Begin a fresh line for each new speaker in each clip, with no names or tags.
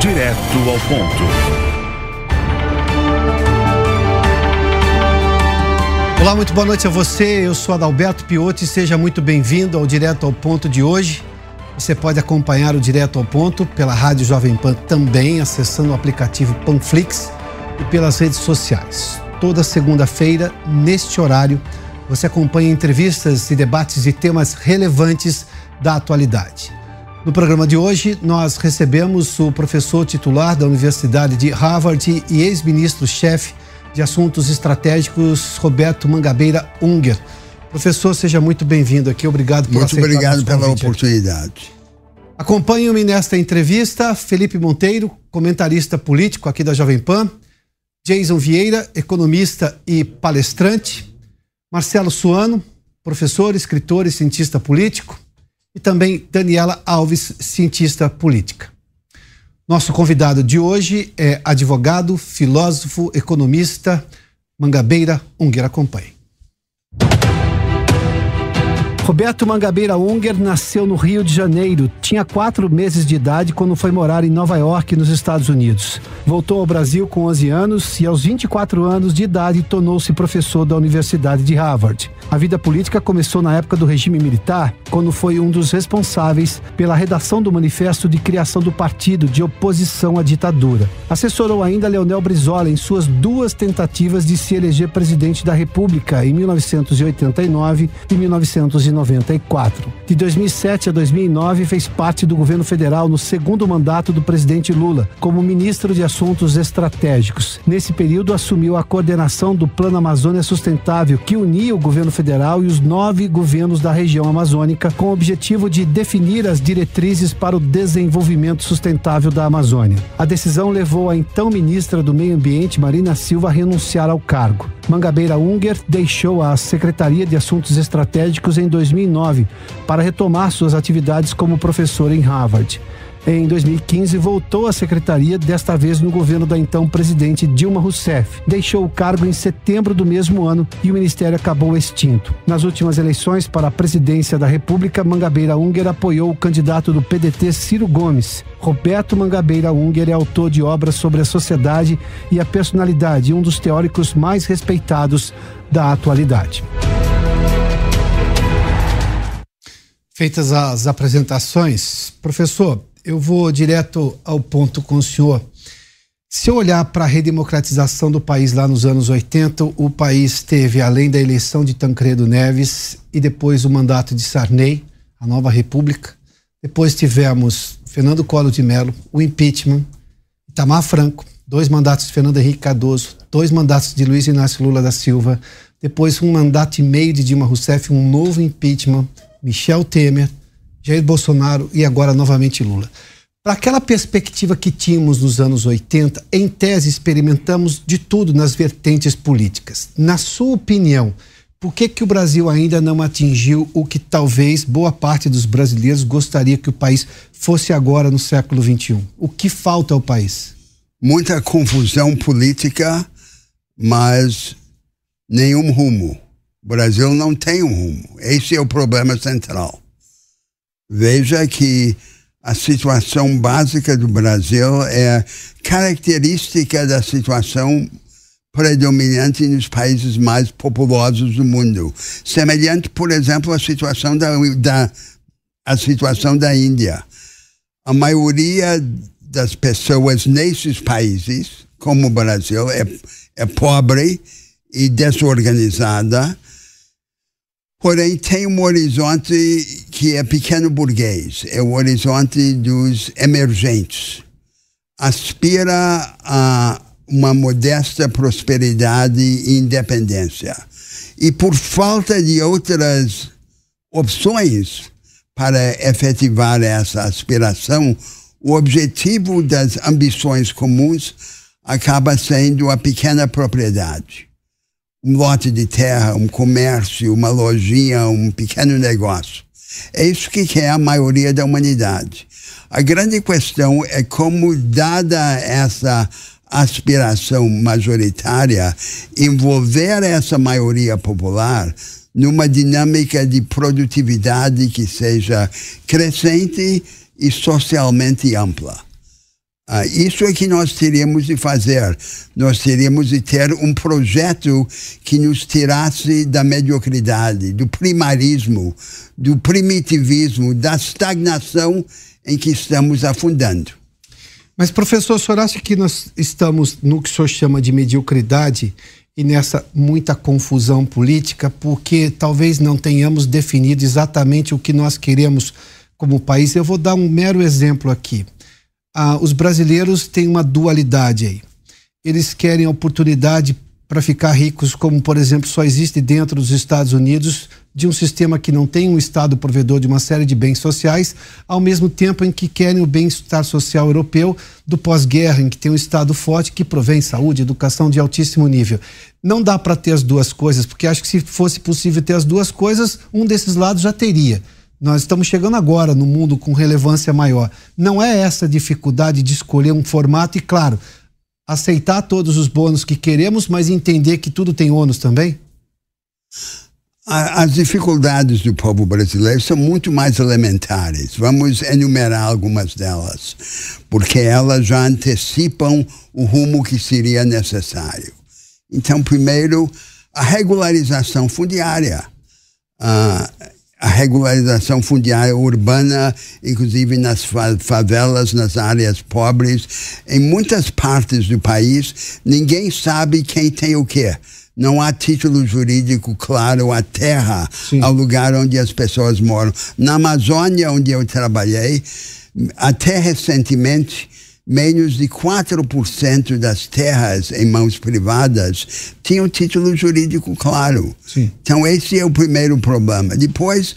Direto ao ponto.
Olá, muito boa noite a você. Eu sou Adalberto Piotti. Seja muito bem-vindo ao Direto ao Ponto de hoje. Você pode acompanhar o Direto ao Ponto pela Rádio Jovem Pan também, acessando o aplicativo Panflix e pelas redes sociais. Toda segunda-feira, neste horário, você acompanha entrevistas e debates de temas relevantes da atualidade. No programa de hoje, nós recebemos o professor titular da Universidade de Harvard e ex-ministro-chefe de Assuntos Estratégicos, Roberto Mangabeira Unger. Professor, seja muito bem-vindo aqui. Obrigado por
Muito obrigado pela oportunidade.
Acompanhe-me nesta entrevista Felipe Monteiro, comentarista político aqui da Jovem Pan, Jason Vieira, economista e palestrante, Marcelo Suano, professor, escritor e cientista político, e também Daniela Alves, cientista política. Nosso convidado de hoje é advogado, filósofo, economista, Mangabeira Unger. Acompanhe. Roberto Mangabeira Unger nasceu no Rio de Janeiro. Tinha quatro meses de idade quando foi morar em Nova York, nos Estados Unidos. Voltou ao Brasil com 11 anos e, aos 24 anos de idade, tornou-se professor da Universidade de Harvard. A vida política começou na época do regime militar, quando foi um dos responsáveis pela redação do manifesto de criação do partido de oposição à ditadura. Assessorou ainda Leonel Brizola em suas duas tentativas de se eleger presidente da República em 1989 e 1990. 1994. De 2007 a 2009, fez parte do governo federal no segundo mandato do presidente Lula, como ministro de Assuntos Estratégicos. Nesse período, assumiu a coordenação do Plano Amazônia Sustentável, que unia o governo federal e os nove governos da região amazônica, com o objetivo de definir as diretrizes para o desenvolvimento sustentável da Amazônia. A decisão levou a então ministra do Meio Ambiente, Marina Silva, a renunciar ao cargo. Mangabeira Unger deixou a Secretaria de Assuntos Estratégicos em 2009 para retomar suas atividades como professor em Harvard. Em 2015, voltou à secretaria, desta vez no governo da então presidente Dilma Rousseff. Deixou o cargo em setembro do mesmo ano e o ministério acabou extinto. Nas últimas eleições para a presidência da República, Mangabeira Unger apoiou o candidato do PDT Ciro Gomes. Roberto Mangabeira Unger é autor de obras sobre a sociedade e a personalidade um dos teóricos mais respeitados da atualidade. Feitas as apresentações, professor, eu vou direto ao ponto com o senhor. Se eu olhar para a redemocratização do país lá nos anos 80, o país teve, além da eleição de Tancredo Neves e depois o mandato de Sarney, a nova república, depois tivemos Fernando Collor de Mello, o impeachment, Itamar Franco, dois mandatos de Fernando Henrique Cardoso, dois mandatos de Luiz Inácio Lula da Silva, depois um mandato e meio de Dilma Rousseff, um novo impeachment, Michel Temer, Jair Bolsonaro e agora novamente Lula. Para aquela perspectiva que tínhamos nos anos 80, em tese experimentamos de tudo nas vertentes políticas. Na sua opinião, por que, que o Brasil ainda não atingiu o que talvez boa parte dos brasileiros gostaria que o país fosse agora no século XXI? O que falta ao país?
Muita confusão política, mas nenhum rumo. O Brasil não tem um rumo. Esse é o problema central. Veja que a situação básica do Brasil é característica da situação predominante nos países mais populosos do mundo. Semelhante, por exemplo, à situação da, da, a situação da Índia. A maioria das pessoas nesses países, como o Brasil, é, é pobre e desorganizada Porém, tem um horizonte que é pequeno burguês, é o horizonte dos emergentes. Aspira a uma modesta prosperidade e independência. E por falta de outras opções para efetivar essa aspiração, o objetivo das ambições comuns acaba sendo a pequena propriedade. Um lote de terra, um comércio, uma lojinha, um pequeno negócio. É isso que quer a maioria da humanidade. A grande questão é como, dada essa aspiração majoritária, envolver essa maioria popular numa dinâmica de produtividade que seja crescente e socialmente ampla. Ah, isso é que nós teríamos de fazer. Nós teríamos de ter um projeto que nos tirasse da mediocridade, do primarismo, do primitivismo, da estagnação em que estamos afundando.
Mas, professor, o senhor acha que nós estamos no que o senhor chama de mediocridade e nessa muita confusão política, porque talvez não tenhamos definido exatamente o que nós queremos como país? Eu vou dar um mero exemplo aqui ah, os brasileiros têm uma dualidade aí. Eles querem oportunidade para ficar ricos, como por exemplo só existe dentro dos Estados Unidos, de um sistema que não tem um Estado provedor de uma série de bens sociais, ao mesmo tempo em que querem o bem-estar social europeu do pós-guerra, em que tem um Estado forte que provém saúde, educação de altíssimo nível. Não dá para ter as duas coisas, porque acho que se fosse possível ter as duas coisas, um desses lados já teria. Nós estamos chegando agora no mundo com relevância maior. Não é essa dificuldade de escolher um formato e, claro, aceitar todos os bônus que queremos, mas entender que tudo tem ônus também?
As dificuldades do povo brasileiro são muito mais elementares. Vamos enumerar algumas delas, porque elas já antecipam o rumo que seria necessário. Então, primeiro, a regularização fundiária. Uh, a regularização fundiária urbana, inclusive nas favelas, nas áreas pobres. Em muitas partes do país, ninguém sabe quem tem o quê. Não há título jurídico claro à terra, Sim. ao lugar onde as pessoas moram. Na Amazônia, onde eu trabalhei, até recentemente, menos de 4% das terras em mãos privadas tinham título jurídico claro. Sim. Então, esse é o primeiro problema. Depois,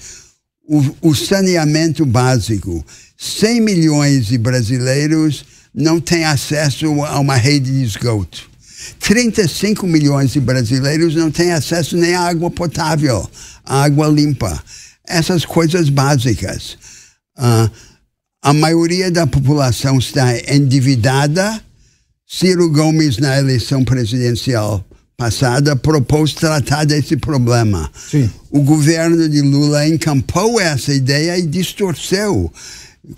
o, o saneamento básico. 100 milhões de brasileiros não têm acesso a uma rede de esgoto. 35 milhões de brasileiros não têm acesso nem à água potável, à água limpa. Essas coisas básicas. Uh, a maioria da população está endividada. Ciro Gomes, na eleição presidencial passada, propôs tratar desse problema. Sim. O governo de Lula encampou essa ideia e distorceu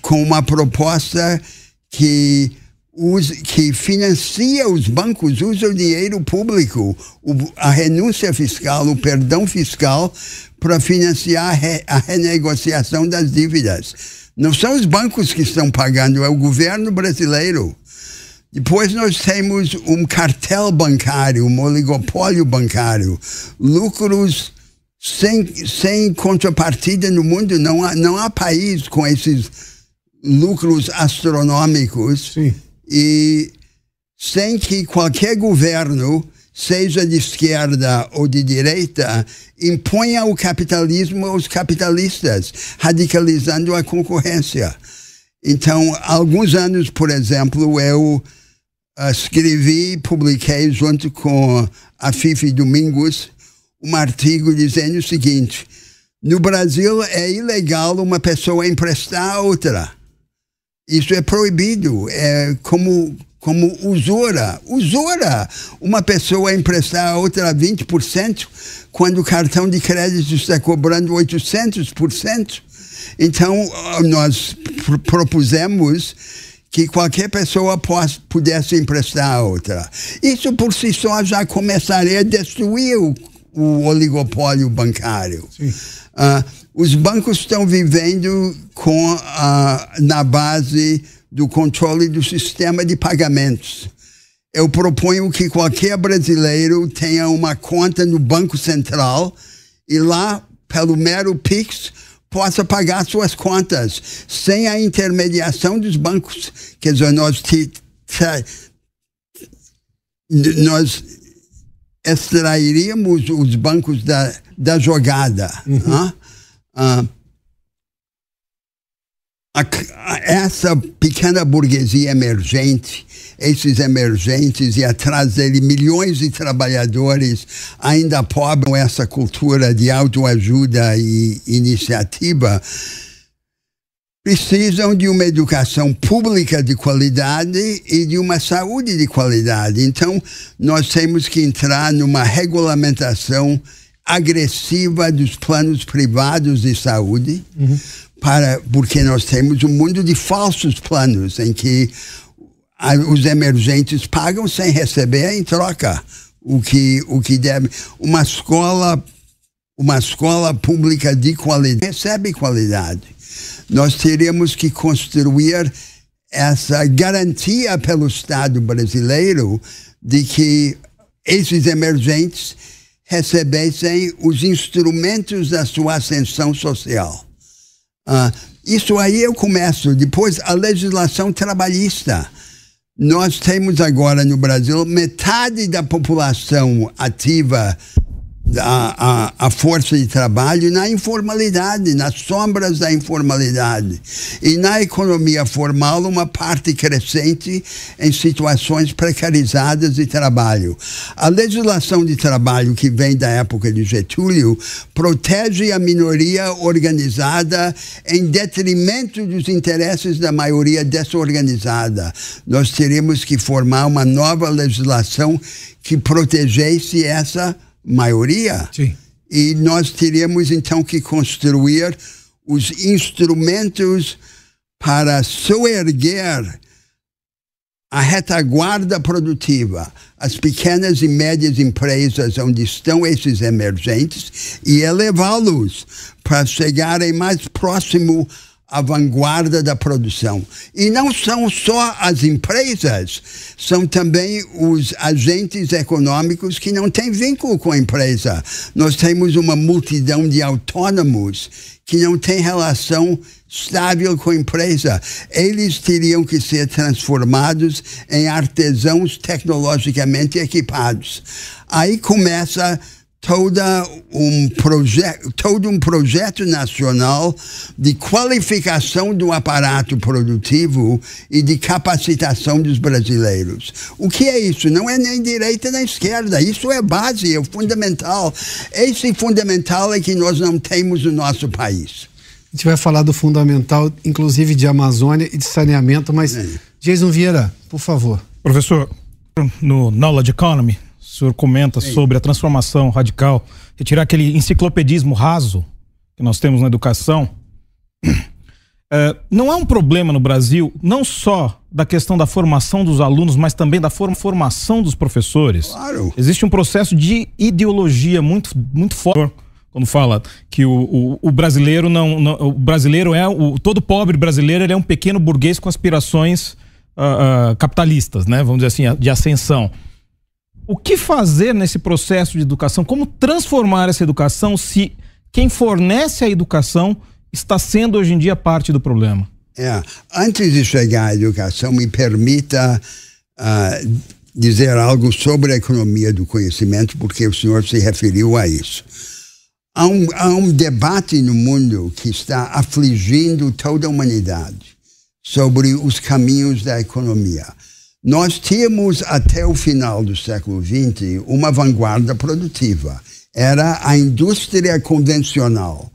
com uma proposta que, usa, que financia os bancos, usa o dinheiro público, o, a renúncia fiscal, o perdão fiscal, para financiar a, re, a renegociação das dívidas não são os bancos que estão pagando, é o governo brasileiro. Depois nós temos um cartel bancário, um oligopólio bancário, lucros sem, sem contrapartida no mundo. Não há, não há país com esses lucros astronômicos Sim. e sem que qualquer governo seja de esquerda ou de direita, imponha o capitalismo aos capitalistas, radicalizando a concorrência. Então, alguns anos, por exemplo, eu uh, escrevi publiquei junto com a Fifi Domingos um artigo dizendo o seguinte: no Brasil é ilegal uma pessoa emprestar a outra. Isso é proibido. É como como usura. Usura! Uma pessoa emprestar a outra 20% quando o cartão de crédito está cobrando 800%. Então, nós propusemos que qualquer pessoa possa, pudesse emprestar a outra. Isso por si só já começaria a destruir o, o oligopólio bancário. Uh, os bancos estão vivendo com, uh, na base do controle do sistema de pagamentos. Eu proponho que qualquer brasileiro tenha uma conta no Banco Central e lá, pelo mero PIX, possa pagar suas contas sem a intermediação dos bancos. Quer dizer, nós, te, te, nós extrairíamos os bancos da, da jogada. Uhum. Uh, a, essa pequena burguesia emergente, esses emergentes e atrás dele milhões de trabalhadores ainda pobres essa cultura de autoajuda e iniciativa, precisam de uma educação pública de qualidade e de uma saúde de qualidade. Então, nós temos que entrar numa regulamentação agressiva dos planos privados de saúde, uhum. Para, porque nós temos um mundo de falsos planos em que os emergentes pagam sem receber em troca o que o que deve uma escola uma escola pública de qualidade recebe qualidade nós teríamos que construir essa garantia pelo Estado brasileiro de que esses emergentes recebessem os instrumentos da sua ascensão social. Uh, isso aí eu começo. Depois, a legislação trabalhista. Nós temos agora no Brasil metade da população ativa a, a, a, força de trabalho na informalidade, nas sombras da informalidade. E na economia formal, uma parte crescente em situações precarizadas de trabalho. A legislação de trabalho que vem da época de Getúlio protege a minoria organizada em detrimento dos interesses da maioria desorganizada. Nós teríamos que formar uma nova legislação que protegesse essa maioria.
Sim.
E nós teríamos então que construir os instrumentos para soerguer a retaguarda produtiva, as pequenas e médias empresas onde estão esses emergentes e elevá-los para chegarem mais próximo a vanguarda da produção. E não são só as empresas, são também os agentes econômicos que não têm vínculo com a empresa. Nós temos uma multidão de autônomos que não têm relação estável com a empresa. Eles teriam que ser transformados em artesãos tecnologicamente equipados. Aí começa toda um projeto, todo um projeto nacional de qualificação do aparato produtivo e de capacitação dos brasileiros. O que é isso? Não é nem direita nem esquerda. Isso é base, é fundamental. Esse fundamental é que nós não temos no nosso país.
A gente vai falar do fundamental, inclusive de Amazônia e de saneamento, mas é. Jason Vieira, por favor.
Professor, no Knowledge Economy, o senhor comenta Sim. sobre a transformação radical, retirar aquele enciclopedismo raso que nós temos na educação. É, não há um problema no Brasil, não só da questão da formação dos alunos, mas também da formação dos professores.
Claro.
Existe um processo de ideologia muito, muito forte quando fala que o, o, o brasileiro não, não, o brasileiro é o todo pobre brasileiro é um pequeno burguês com aspirações uh, uh, capitalistas, né? Vamos dizer assim, de ascensão. O que fazer nesse processo de educação? Como transformar essa educação se quem fornece a educação está sendo hoje em dia parte do problema?
É. Antes de chegar à educação, me permita uh, dizer algo sobre a economia do conhecimento, porque o senhor se referiu a isso. Há um, há um debate no mundo que está afligindo toda a humanidade sobre os caminhos da economia. Nós tínhamos até o final do século XX uma vanguarda produtiva. Era a indústria convencional,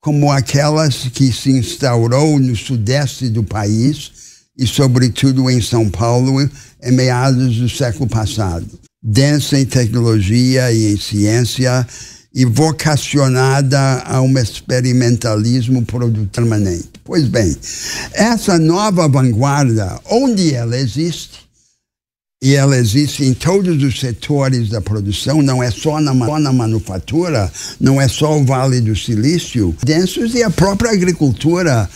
como aquelas que se instaurou no sudeste do país e, sobretudo, em São Paulo, em meados do século passado. Densa em tecnologia e em ciência e vocacionada a um experimentalismo permanente. Pois bem, essa nova vanguarda, onde ela existe, e ela existe em todos os setores da produção, não é só na, só na manufatura, não é só o Vale do Silício, densos e a própria agricultura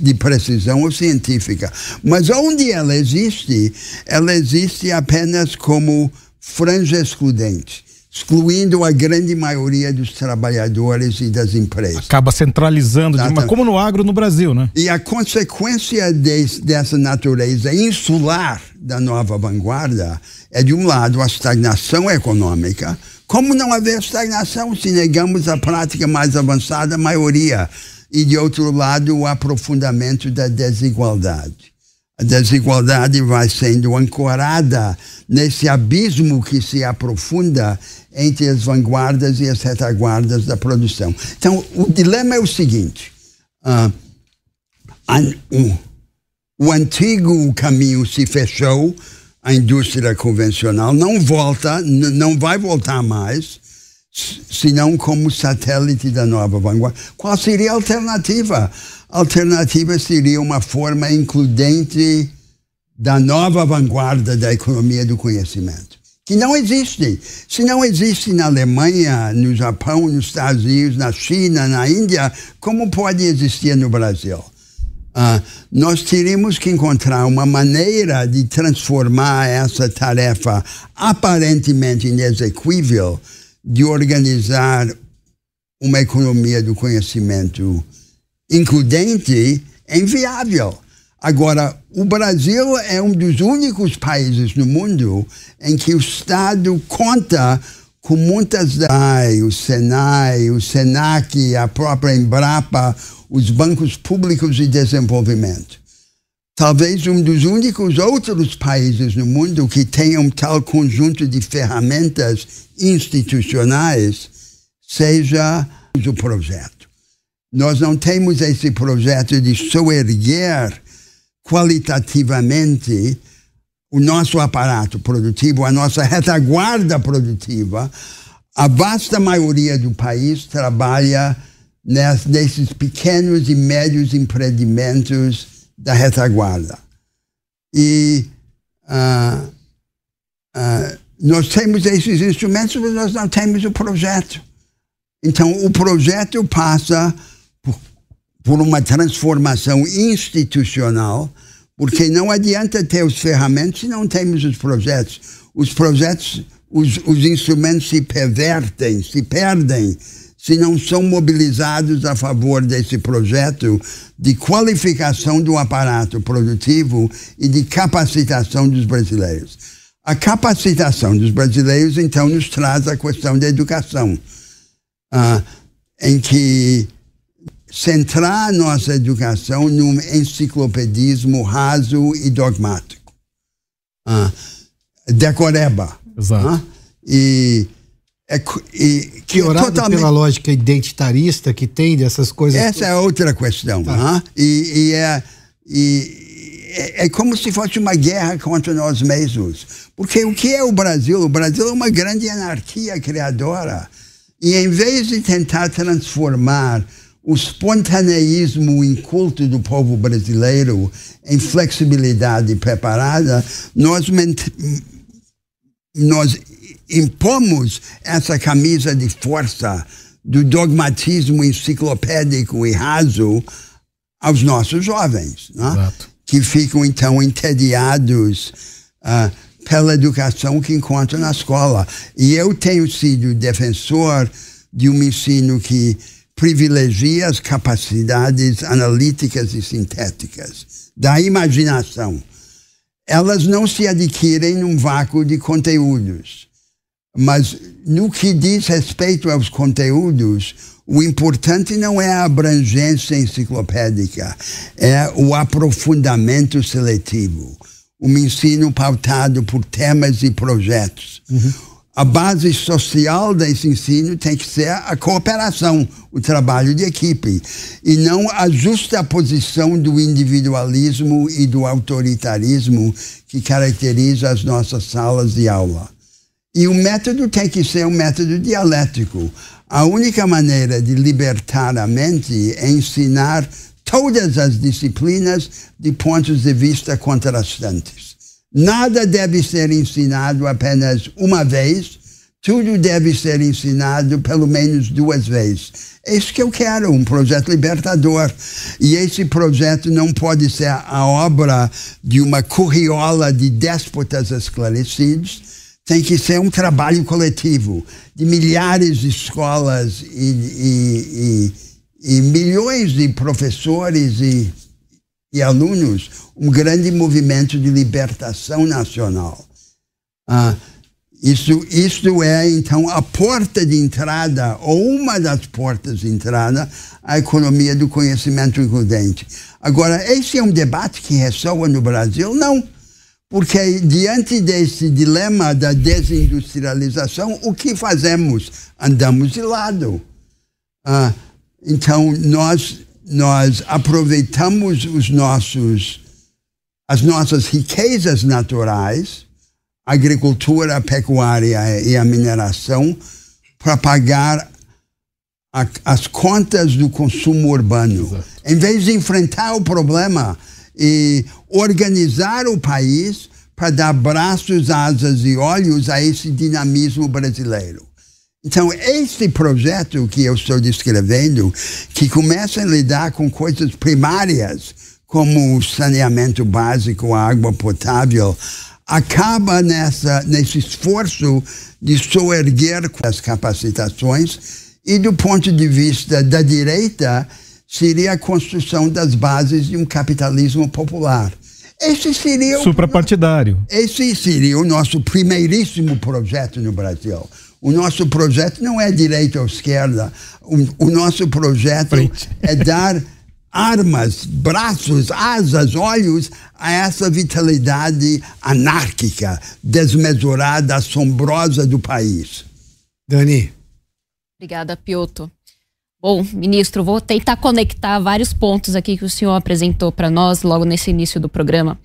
de precisão ou científica. Mas onde ela existe, ela existe apenas como franja excludente excluindo a grande maioria dos trabalhadores e das empresas.
Acaba centralizando, de uma, como no agro no Brasil, né?
E a consequência de, dessa natureza insular da nova vanguarda é, de um lado, a estagnação econômica, Como não haver estagnação se negamos a prática mais avançada, a maioria? E, de outro lado, o aprofundamento da desigualdade. A desigualdade vai sendo ancorada nesse abismo que se aprofunda entre as vanguardas e as retaguardas da produção. Então, o dilema é o seguinte: uh, o, o antigo caminho se fechou, a indústria convencional não volta, não vai voltar mais, senão como satélite da nova vanguarda. Qual seria a alternativa? A alternativa seria uma forma includente da nova vanguarda da economia do conhecimento, que não existe. Se não existe na Alemanha, no Japão, nos Estados Unidos, na China, na Índia, como pode existir no Brasil? Uh, nós teríamos que encontrar uma maneira de transformar essa tarefa aparentemente inexequível de organizar uma economia do conhecimento includente em viável. Agora, o Brasil é um dos únicos países no mundo em que o Estado conta com muitas ai, o Senai, o Senac, a própria Embrapa, os bancos públicos de desenvolvimento. Talvez um dos únicos outros países no mundo que tenham tal conjunto de ferramentas institucionais seja o projeto. Nós não temos esse projeto de soerguer qualitativamente o nosso aparato produtivo, a nossa retaguarda produtiva, a vasta maioria do país trabalha nesses pequenos e médios empreendimentos da retaguarda. E uh, uh, nós temos esses instrumentos, mas nós não temos o projeto. Então, o projeto passa por, por uma transformação institucional porque não adianta ter os ferramentas se não temos os projetos. Os projetos, os, os instrumentos se pervertem, se perdem, se não são mobilizados a favor desse projeto de qualificação do aparato produtivo e de capacitação dos brasileiros. A capacitação dos brasileiros, então, nos traz a questão da educação, ah, em que centrar nossa educação num enciclopedismo raso e dogmático. Ah, decoreba.
Exato. Ah,
e, é, e
que é totalmente... pela lógica identitarista que tem dessas coisas.
Essa é outra questão. Tá. E, e, é, e é, é como se fosse uma guerra contra nós mesmos. Porque o que é o Brasil? O Brasil é uma grande anarquia criadora. E em vez de tentar transformar o espontaneísmo inculto do povo brasileiro em flexibilidade preparada, nós, nós impomos essa camisa de força do dogmatismo enciclopédico e raso aos nossos jovens, né? que ficam então entediados uh, pela educação que encontram na escola. E eu tenho sido defensor de um ensino que privilegia as capacidades analíticas e sintéticas da imaginação. Elas não se adquirem num vácuo de conteúdos. Mas no que diz respeito aos conteúdos, o importante não é a abrangência enciclopédica, é o aprofundamento seletivo. Um ensino pautado por temas e projetos. Uhum a base social desse ensino tem que ser a cooperação, o trabalho de equipe, e não a justa posição do individualismo e do autoritarismo que caracteriza as nossas salas de aula. E o método tem que ser um método dialético. A única maneira de libertar a mente é ensinar todas as disciplinas de pontos de vista contrastantes. Nada deve ser ensinado apenas uma vez, tudo deve ser ensinado pelo menos duas vezes. É isso que eu quero, um projeto libertador. E esse projeto não pode ser a obra de uma curriola de déspotas esclarecidos, tem que ser um trabalho coletivo de milhares de escolas e, e, e, e milhões de professores e e alunos um grande movimento de libertação nacional. Ah, Isso, isso é, então, a porta de entrada, ou uma das portas de entrada, à economia do conhecimento includente. Agora, esse é um debate que ressoa no Brasil? Não. Porque, diante desse dilema da desindustrialização, o que fazemos? Andamos de lado. Ah, então, nós, nós aproveitamos os nossos, as nossas riquezas naturais agricultura, a pecuária e a mineração para pagar a, as contas do consumo urbano. Exato. Em vez de enfrentar o problema e organizar o país para dar braços, asas e olhos a esse dinamismo brasileiro. Então, este projeto que eu estou descrevendo, que começa a lidar com coisas primárias, como o saneamento básico, a água potável, acaba nessa, nesse esforço de soerguer as capacitações e do ponto de vista da direita seria a construção das bases de um capitalismo popular.
Esse seria o, suprapartidário.
Esse seria o nosso primeiríssimo projeto no Brasil. O nosso projeto não é direita ou esquerda. O, o nosso projeto Frente. é dar armas, braços, asas, olhos a essa vitalidade anárquica, desmesurada, assombrosa do país.
Dani.
Obrigada, Piotr. Bom, ministro, vou tentar conectar vários pontos aqui que o senhor apresentou para nós logo nesse início do programa.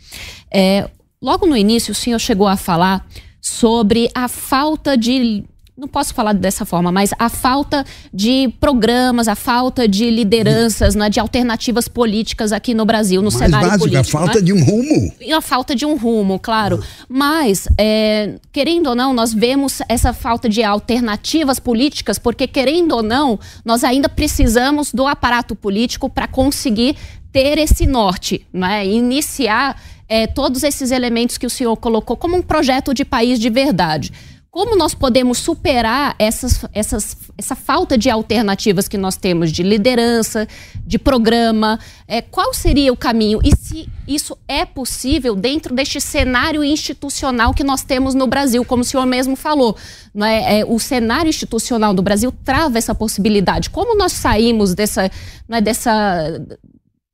É, logo no início, o senhor chegou a falar sobre a falta de não posso falar dessa forma, mas a falta de programas, a falta de lideranças, né, de alternativas políticas aqui no Brasil, no Mais cenário básico, político.
A falta né? de um rumo.
E a falta de um rumo, claro. Ah. Mas, é, querendo ou não, nós vemos essa falta de alternativas políticas, porque, querendo ou não, nós ainda precisamos do aparato político para conseguir ter esse norte, né? iniciar é, todos esses elementos que o senhor colocou como um projeto de país de verdade. Como nós podemos superar essas, essas, essa falta de alternativas que nós temos de liderança, de programa? É, qual seria o caminho? E se isso é possível dentro deste cenário institucional que nós temos no Brasil, como o senhor mesmo falou? Não é, é o cenário institucional do Brasil trava essa possibilidade. Como nós saímos dessa, não é, dessa,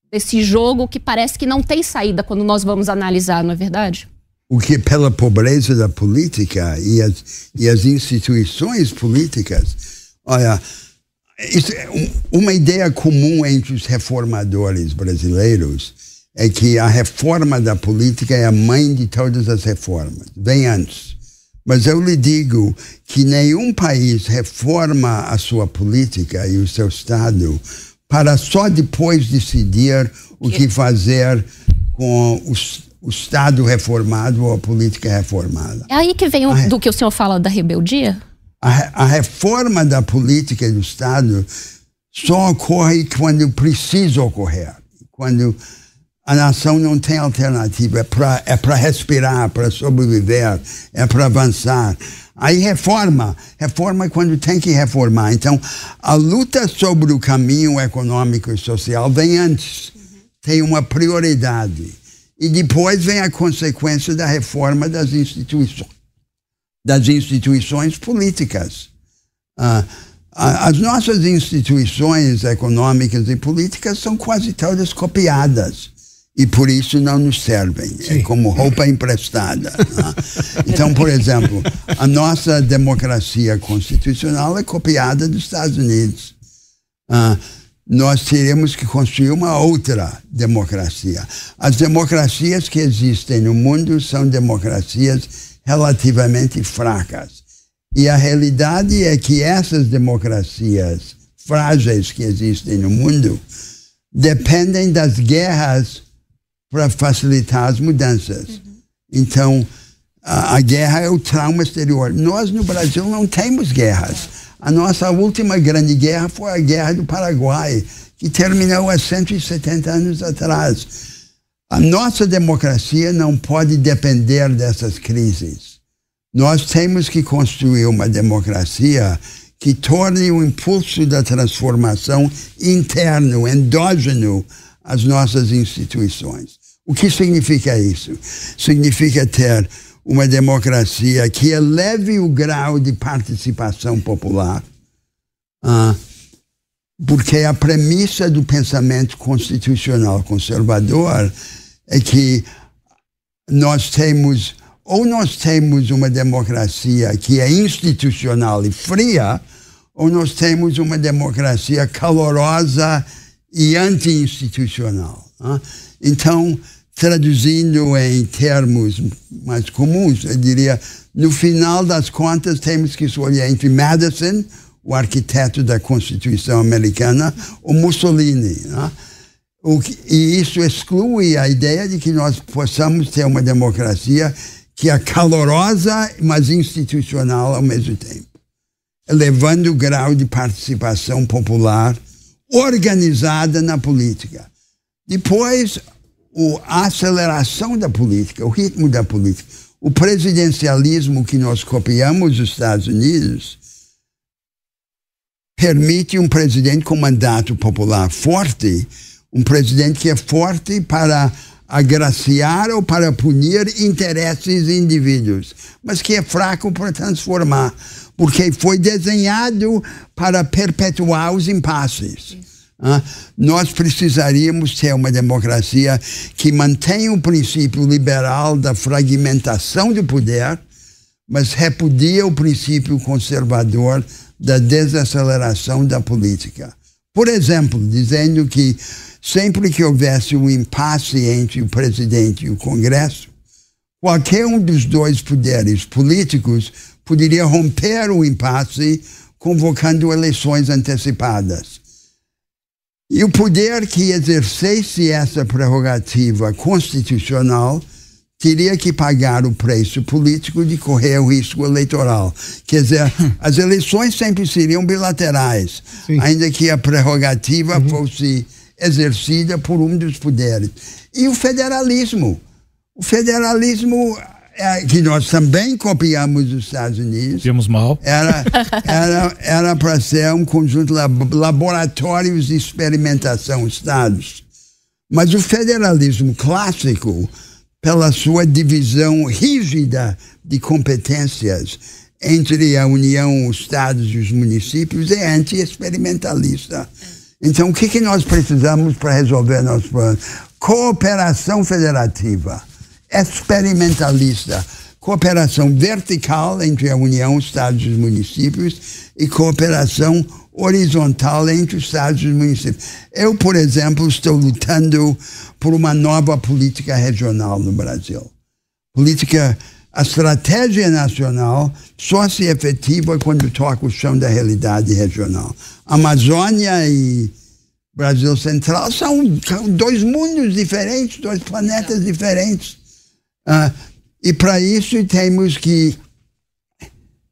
desse jogo que parece que não tem saída quando nós vamos analisar, não é verdade?
O que pela pobreza da política e as, e as instituições políticas. Olha, isso é uma ideia comum entre os reformadores brasileiros é que a reforma da política é a mãe de todas as reformas, vem antes. Mas eu lhe digo que nenhum país reforma a sua política e o seu Estado para só depois decidir o que fazer com os o Estado reformado ou a política reformada.
É aí que vem o, do que o senhor fala da rebeldia?
A, a reforma da política do Estado só ocorre quando precisa ocorrer, quando a nação não tem alternativa, é para é respirar, para sobreviver, é para avançar. Aí reforma, reforma quando tem que reformar. Então, a luta sobre o caminho econômico e social vem antes, tem uma prioridade. E depois vem a consequência da reforma das instituições, das instituições políticas. Ah, as nossas instituições econômicas e políticas são quase todas copiadas e por isso não nos servem. É Sim. É como roupa emprestada. Né? Então, por exemplo, a nossa democracia constitucional é copiada dos Estados Unidos. Nós teremos que construir uma outra democracia. As democracias que existem no mundo são democracias relativamente fracas. E a realidade é que essas democracias frágeis que existem no mundo dependem das guerras para facilitar as mudanças. Uhum. Então, a, a guerra é o trauma exterior. Nós no Brasil não temos guerras. A nossa última grande guerra foi a Guerra do Paraguai, que terminou há 170 anos atrás. A nossa democracia não pode depender dessas crises. Nós temos que construir uma democracia que torne o impulso da transformação interno, endógeno às nossas instituições. O que significa isso? Significa ter uma democracia que eleve o grau de participação popular, ah, porque a premissa do pensamento constitucional conservador é que nós temos ou nós temos uma democracia que é institucional e fria, ou nós temos uma democracia calorosa e anti-institucional. Né? Então, traduzindo em termos mais comuns, eu diria, no final das contas, temos que escolher entre Madison, o arquiteto da Constituição Americana, ou Mussolini. Né? O que, e isso exclui a ideia de que nós possamos ter uma democracia que é calorosa, mas institucional ao mesmo tempo, elevando o grau de participação popular organizada na política. Depois, a aceleração da política, o ritmo da política, o presidencialismo que nós copiamos dos Estados Unidos permite um presidente com mandato popular forte, um presidente que é forte para agraciar ou para punir interesses de indivíduos, mas que é fraco para transformar, porque foi desenhado para perpetuar os impasses. Ah, nós precisaríamos ter uma democracia que mantenha o princípio liberal da fragmentação do poder, mas repudia o princípio conservador da desaceleração da política. Por exemplo, dizendo que sempre que houvesse um impasse entre o presidente e o Congresso, qualquer um dos dois poderes políticos poderia romper o impasse convocando eleições antecipadas. E o poder que exercesse essa prerrogativa constitucional teria que pagar o preço político de correr o risco eleitoral. Quer dizer, as eleições sempre seriam bilaterais, Sim. ainda que a prerrogativa uhum. fosse exercida por um dos poderes. E o federalismo. O federalismo é, que nós também copiamos dos Estados Unidos.
Copiamos mal.
Era para ser um conjunto de laboratórios de experimentação estados. Mas o federalismo clássico, pela sua divisão rígida de competências entre a União, os estados e os municípios, é anti-experimentalista. Então, o que, que nós precisamos para resolver nosso problema? Cooperação federativa experimentalista, cooperação vertical entre a União, os Estados e os municípios e cooperação horizontal entre os Estados e os municípios. Eu, por exemplo, estou lutando por uma nova política regional no Brasil. Política, a estratégia nacional só se efetiva quando toca o chão da realidade regional. Amazônia e Brasil Central são, são dois mundos diferentes, dois planetas diferentes. Ah, e para isso temos que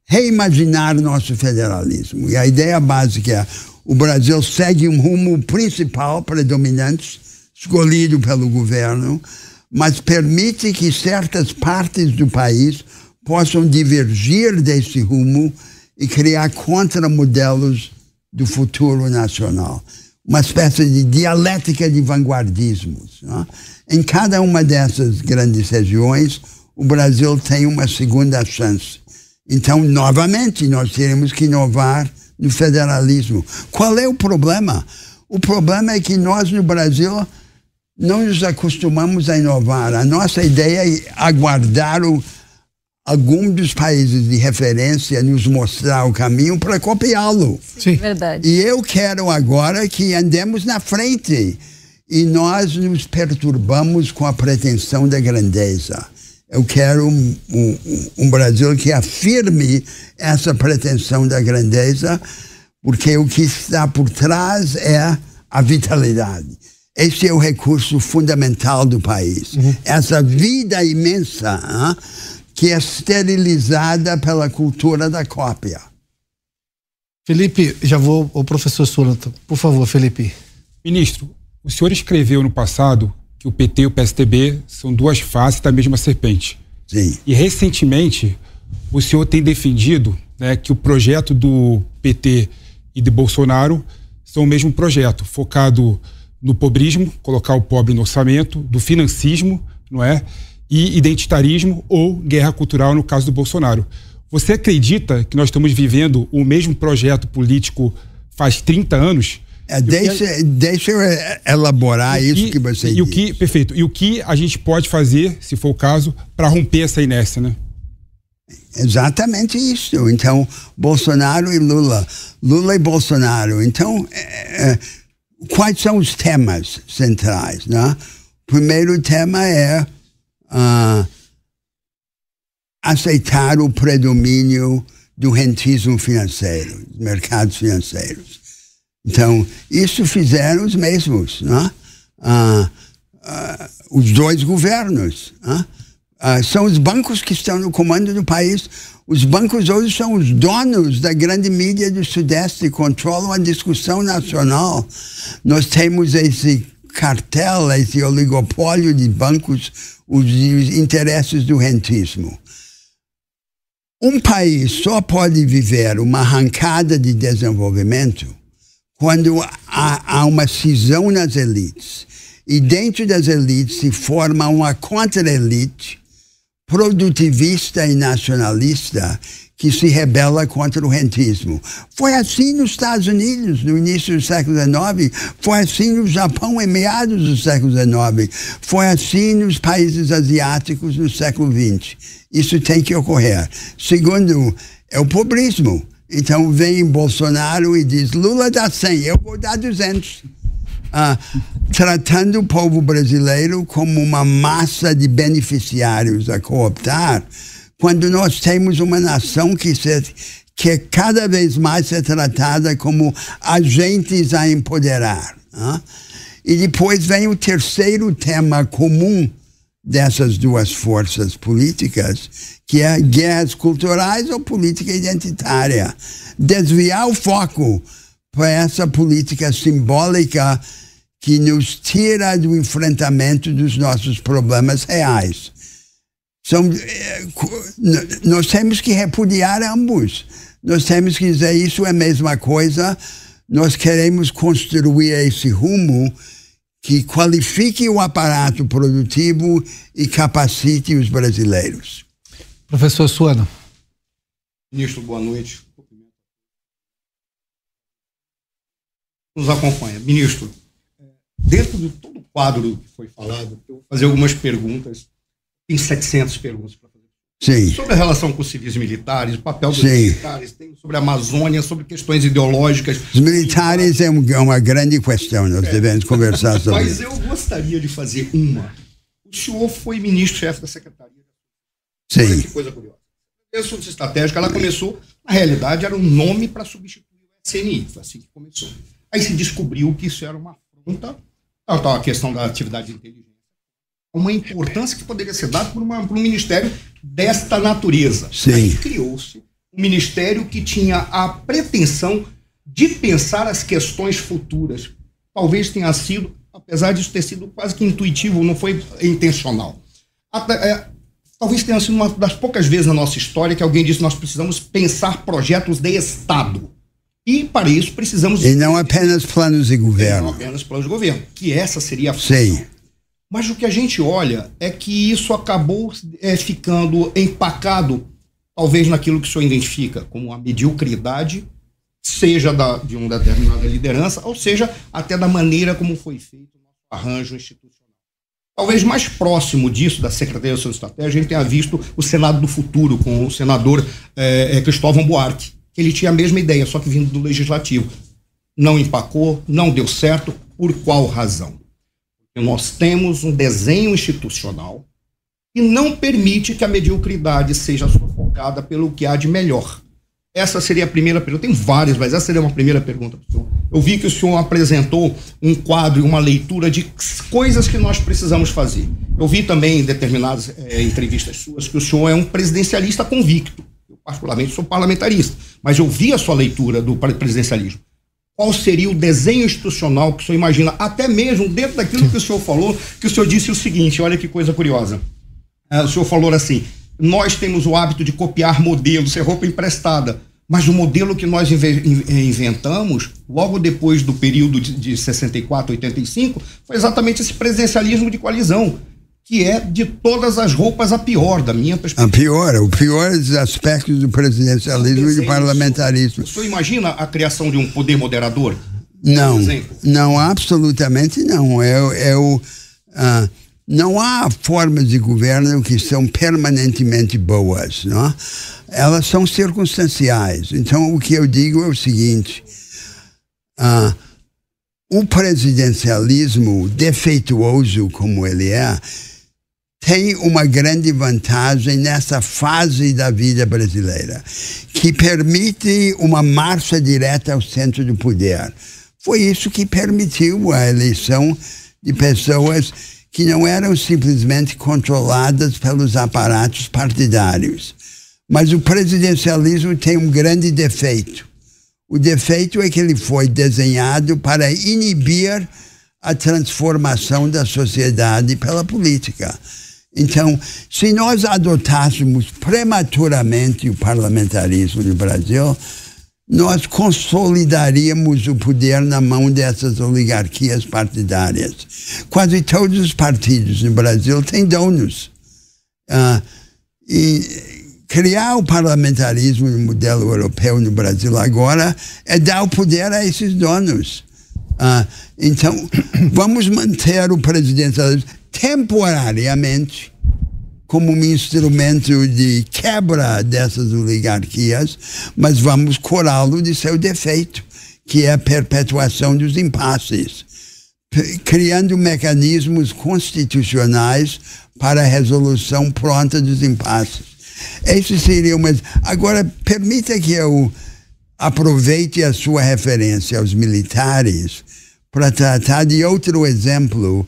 reimaginar nosso federalismo. E a ideia básica é o Brasil segue um rumo principal predominante, escolhido pelo governo, mas permite que certas partes do país possam divergir desse rumo e criar contramodelos do futuro nacional. Uma espécie de dialética de vanguardismos. Não? Em cada uma dessas grandes regiões, o Brasil tem uma segunda chance. Então, novamente, nós teremos que inovar no federalismo. Qual é o problema? O problema é que nós, no Brasil, não nos acostumamos a inovar. A nossa ideia é aguardar o, algum dos países de referência nos mostrar o caminho para copiá-lo.
Sim, verdade.
E eu quero agora que andemos na frente e nós nos perturbamos com a pretensão da grandeza. Eu quero um, um, um, Brasil que afirme essa pretensão da grandeza, porque o que está por trás é a vitalidade. Esse é o recurso fundamental do país. Uhum. Essa vida imensa hein, que é esterilizada pela cultura da cópia.
Felipe, já vou ao professor Sulanta. Por favor, Felipe.
Ministro, o senhor escreveu no passado que o PT e o PSDB são duas faces da mesma serpente.
Sim.
E recentemente o senhor tem defendido né, que o projeto do PT e de Bolsonaro são o mesmo projeto, focado no pobrismo, colocar o pobre no orçamento, do financismo, não é? E identitarismo ou guerra cultural no caso do Bolsonaro. Você acredita que nós estamos vivendo o mesmo projeto político faz 30 anos?
É, deixa, deixa eu elaborar
que,
isso que você
e
disse.
O que, perfeito. E o que a gente pode fazer, se for o caso, para romper essa inércia, né?
Exatamente isso. Então, Bolsonaro e Lula. Lula e Bolsonaro. Então, é, é, quais são os temas centrais? Né? O primeiro tema é uh, aceitar o predomínio do rentismo financeiro, dos mercados financeiros. Então, isso fizeram os mesmos, né? Uh, uh, os dois governos. Né? Uh, são os bancos que estão no comando do país. Os bancos hoje são os donos da grande mídia do Sudeste, controlam a discussão nacional. Nós temos esse cartel, esse oligopólio de bancos, os, os interesses do rentismo. Um país só pode viver uma arrancada de desenvolvimento quando há, há uma cisão nas elites. E dentro das elites se forma uma contra-elite produtivista e nacionalista que se rebela contra o rentismo. Foi assim nos Estados Unidos, no início do século XIX, foi assim no Japão, em meados do século XIX, foi assim nos países asiáticos no século XX. Isso tem que ocorrer. Segundo, é o pobrismo. Então vem Bolsonaro e diz: Lula dá 100, eu vou dar 200 tratando o povo brasileiro como uma massa de beneficiários a cooptar, quando nós temos uma nação que, se, que cada vez mais é tratada como agentes a empoderar. E depois vem o terceiro tema comum dessas duas forças políticas, que é guerras culturais ou política identitária. Desviar o foco para essa política simbólica que nos tira do enfrentamento dos nossos problemas reais. São, eh, nós temos que repudiar ambos. Nós temos que dizer isso é a mesma coisa. Nós queremos construir esse rumo que qualifique o aparato produtivo e capacite os brasileiros.
Professor Suano.
Ministro, boa noite. Nos acompanha. Ministro, dentro de todo o quadro que foi falado, eu vou fazer algumas perguntas. Tem 700 perguntas para fazer.
Sim.
Sobre a relação com os civis militares, o papel dos
Sim.
militares, tem sobre a Amazônia, sobre questões ideológicas.
Os militares é é uma grande questão, nós devemos conversar sobre
Mas eu gostaria de fazer uma. O senhor foi ministro-chefe da Secretaria. Olha
Sim,
que coisa curiosa. A Assuntos Estratégica, ela começou, na realidade, era um nome para substituir o SNI. Foi assim que começou. Aí se descobriu que isso era uma afronta a questão da atividade de inteligência. Uma importância que poderia ser dada por, uma, por um ministério desta natureza.
Sim.
Criou-se um ministério que tinha a pretensão de pensar as questões futuras. Talvez tenha sido, apesar disso ter sido quase que intuitivo, não foi intencional. Até- é, talvez tenha sido uma das poucas vezes na nossa história que alguém disse nós precisamos pensar projetos de Estado. E para isso precisamos
e não apenas planos de
não
governo.
apenas planos de governo, que essa seria a função.
Sim,
Mas o que a gente olha é que isso acabou é, ficando empacado, talvez naquilo que o senhor identifica como a mediocridade, seja da, de uma determinada liderança, ou seja, até da maneira como foi feito o nosso arranjo institucional. Talvez mais próximo disso, da Secretaria de Estratégia, a gente tenha visto o Senado do Futuro, com o senador eh, eh, Cristóvão Buarque, que ele tinha a mesma ideia, só que vindo do Legislativo. Não empacou, não deu certo, por qual razão? Nós temos um desenho institucional que não permite que a mediocridade seja sufocada pelo que há de melhor. Essa seria a primeira pergunta. Tem várias, mas essa seria uma primeira pergunta para o senhor. Eu vi que o senhor apresentou um quadro e uma leitura de coisas que nós precisamos fazer. Eu vi também em determinadas eh, entrevistas suas que o senhor é um presidencialista convicto. Particularmente, sou parlamentarista, mas eu vi a sua leitura do pre- presidencialismo. Qual seria o desenho institucional que o senhor imagina, até mesmo dentro daquilo que o senhor falou, que o senhor disse o seguinte: olha que coisa curiosa. Ah, o senhor falou assim: nós temos o hábito de copiar modelos, ser roupa emprestada. Mas o modelo que nós inve- in- inventamos, logo depois do período de, de 64, 85, foi exatamente esse presidencialismo de coalizão.
Que é de todas as roupas a pior, da minha perspectiva.
A pior, o pior dos aspectos do presidencialismo e do parlamentarismo.
O senhor imagina a criação de um poder moderador?
Não, não, absolutamente não. É, é o, uh, não há formas de governo que são permanentemente boas, não? É? Elas são circunstanciais. Então, o que eu digo é o seguinte: uh, o presidencialismo defeituoso como ele é, tem uma grande vantagem nessa fase da vida brasileira, que permite uma marcha direta ao centro do poder. Foi isso que permitiu a eleição de pessoas que não eram simplesmente controladas pelos aparatos partidários. Mas o presidencialismo tem um grande defeito. O defeito é que ele foi desenhado para inibir a transformação da sociedade pela política. Então, se nós adotássemos prematuramente o parlamentarismo no Brasil, nós consolidaríamos o poder na mão dessas oligarquias partidárias. Quase todos os partidos no Brasil têm donos. Ah, e criar o parlamentarismo no modelo europeu no Brasil agora é dar o poder a esses donos. Ah, então, vamos manter o presidencialismo temporariamente como um instrumento de quebra dessas oligarquias, mas vamos curá-lo de seu defeito, que é a perpetuação dos impasses, criando mecanismos constitucionais para a resolução pronta dos impasses. Esse seria uma. Agora, permita que eu aproveite a sua referência aos militares para tratar de outro exemplo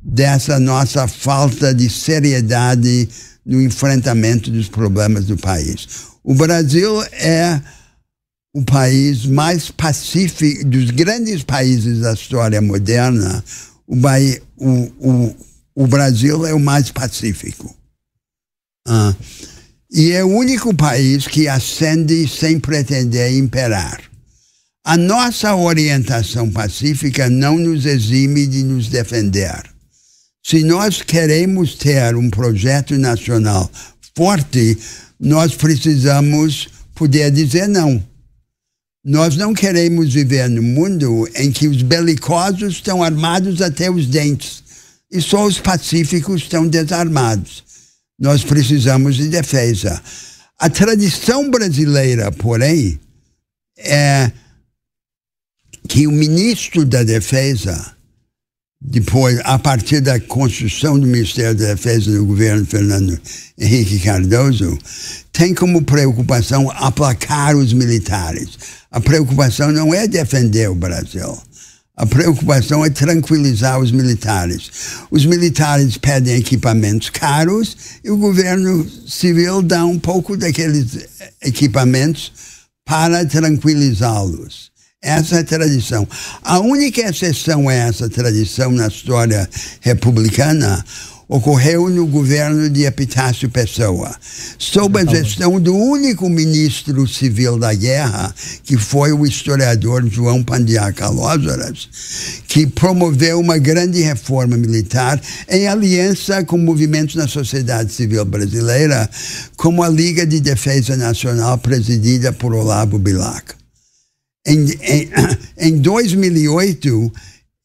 dessa nossa falta de seriedade no enfrentamento dos problemas do país. O Brasil é o país mais pacífico, dos grandes países da história moderna, o, o, o, o Brasil é o mais pacífico. Ah, e é o único país que ascende sem pretender imperar. A nossa orientação pacífica não nos exime de nos defender. Se nós queremos ter um projeto nacional forte, nós precisamos poder dizer não. Nós não queremos viver num mundo em que os belicosos estão armados até os dentes e só os pacíficos estão desarmados. Nós precisamos de defesa. A tradição brasileira, porém, é que o ministro da Defesa depois, a partir da construção do Ministério da Defesa do governo Fernando Henrique Cardoso, tem como preocupação aplacar os militares. A preocupação não é defender o Brasil. A preocupação é tranquilizar os militares. Os militares pedem equipamentos caros e o governo civil dá um pouco daqueles equipamentos para tranquilizá-los. Essa é a tradição. A única exceção a essa tradição na história republicana ocorreu no governo de Epitácio Pessoa, sob a gestão do único ministro civil da guerra, que foi o historiador João Pandiá Calózaras, que promoveu uma grande reforma militar em aliança com movimentos na sociedade civil brasileira, como a Liga de Defesa Nacional, presidida por Olavo Bilac. Em, em, em 2008,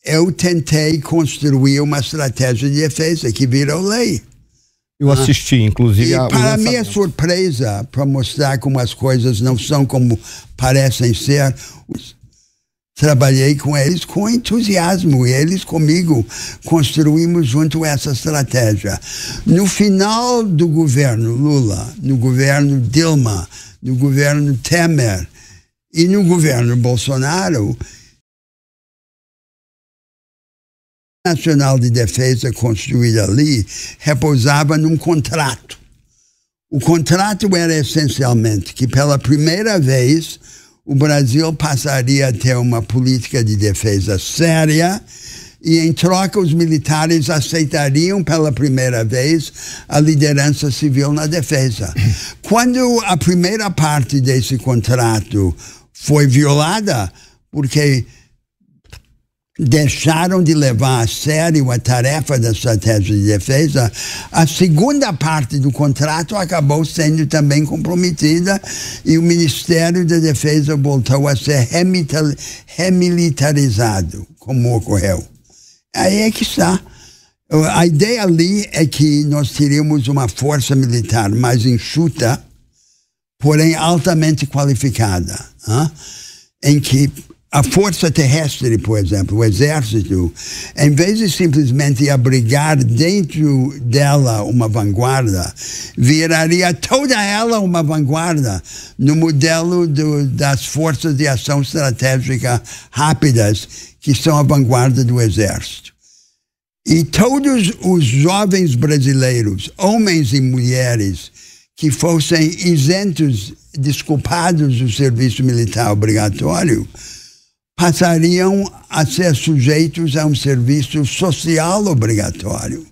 eu tentei construir uma estratégia de defesa que virou lei.
Eu assisti, inclusive.
E a, para minha surpresa, para mostrar como as coisas não são como parecem ser, trabalhei com eles com entusiasmo e eles comigo construímos junto essa estratégia. No final do governo Lula, no governo Dilma, no governo Temer, e no governo Bolsonaro, Nacional de Defesa construída ali repousava num contrato. O contrato era essencialmente que, pela primeira vez, o Brasil passaria a ter uma política de defesa séria e, em troca, os militares aceitariam pela primeira vez a liderança civil na defesa. Quando a primeira parte desse contrato foi violada, porque deixaram de levar a sério a tarefa da estratégia de defesa, a segunda parte do contrato acabou sendo também comprometida e o Ministério da Defesa voltou a ser remilitarizado, como ocorreu. Aí é que está. A ideia ali é que nós teríamos uma força militar mais enxuta, porém altamente qualificada, hein? em que a força terrestre, por exemplo, o exército, em vez de simplesmente abrigar dentro dela uma vanguarda, viraria toda ela uma vanguarda no modelo do, das forças de ação estratégica rápidas, que são a vanguarda do exército. E todos os jovens brasileiros, homens e mulheres, que fossem isentos, desculpados do serviço militar obrigatório, passariam a ser sujeitos a um serviço social obrigatório,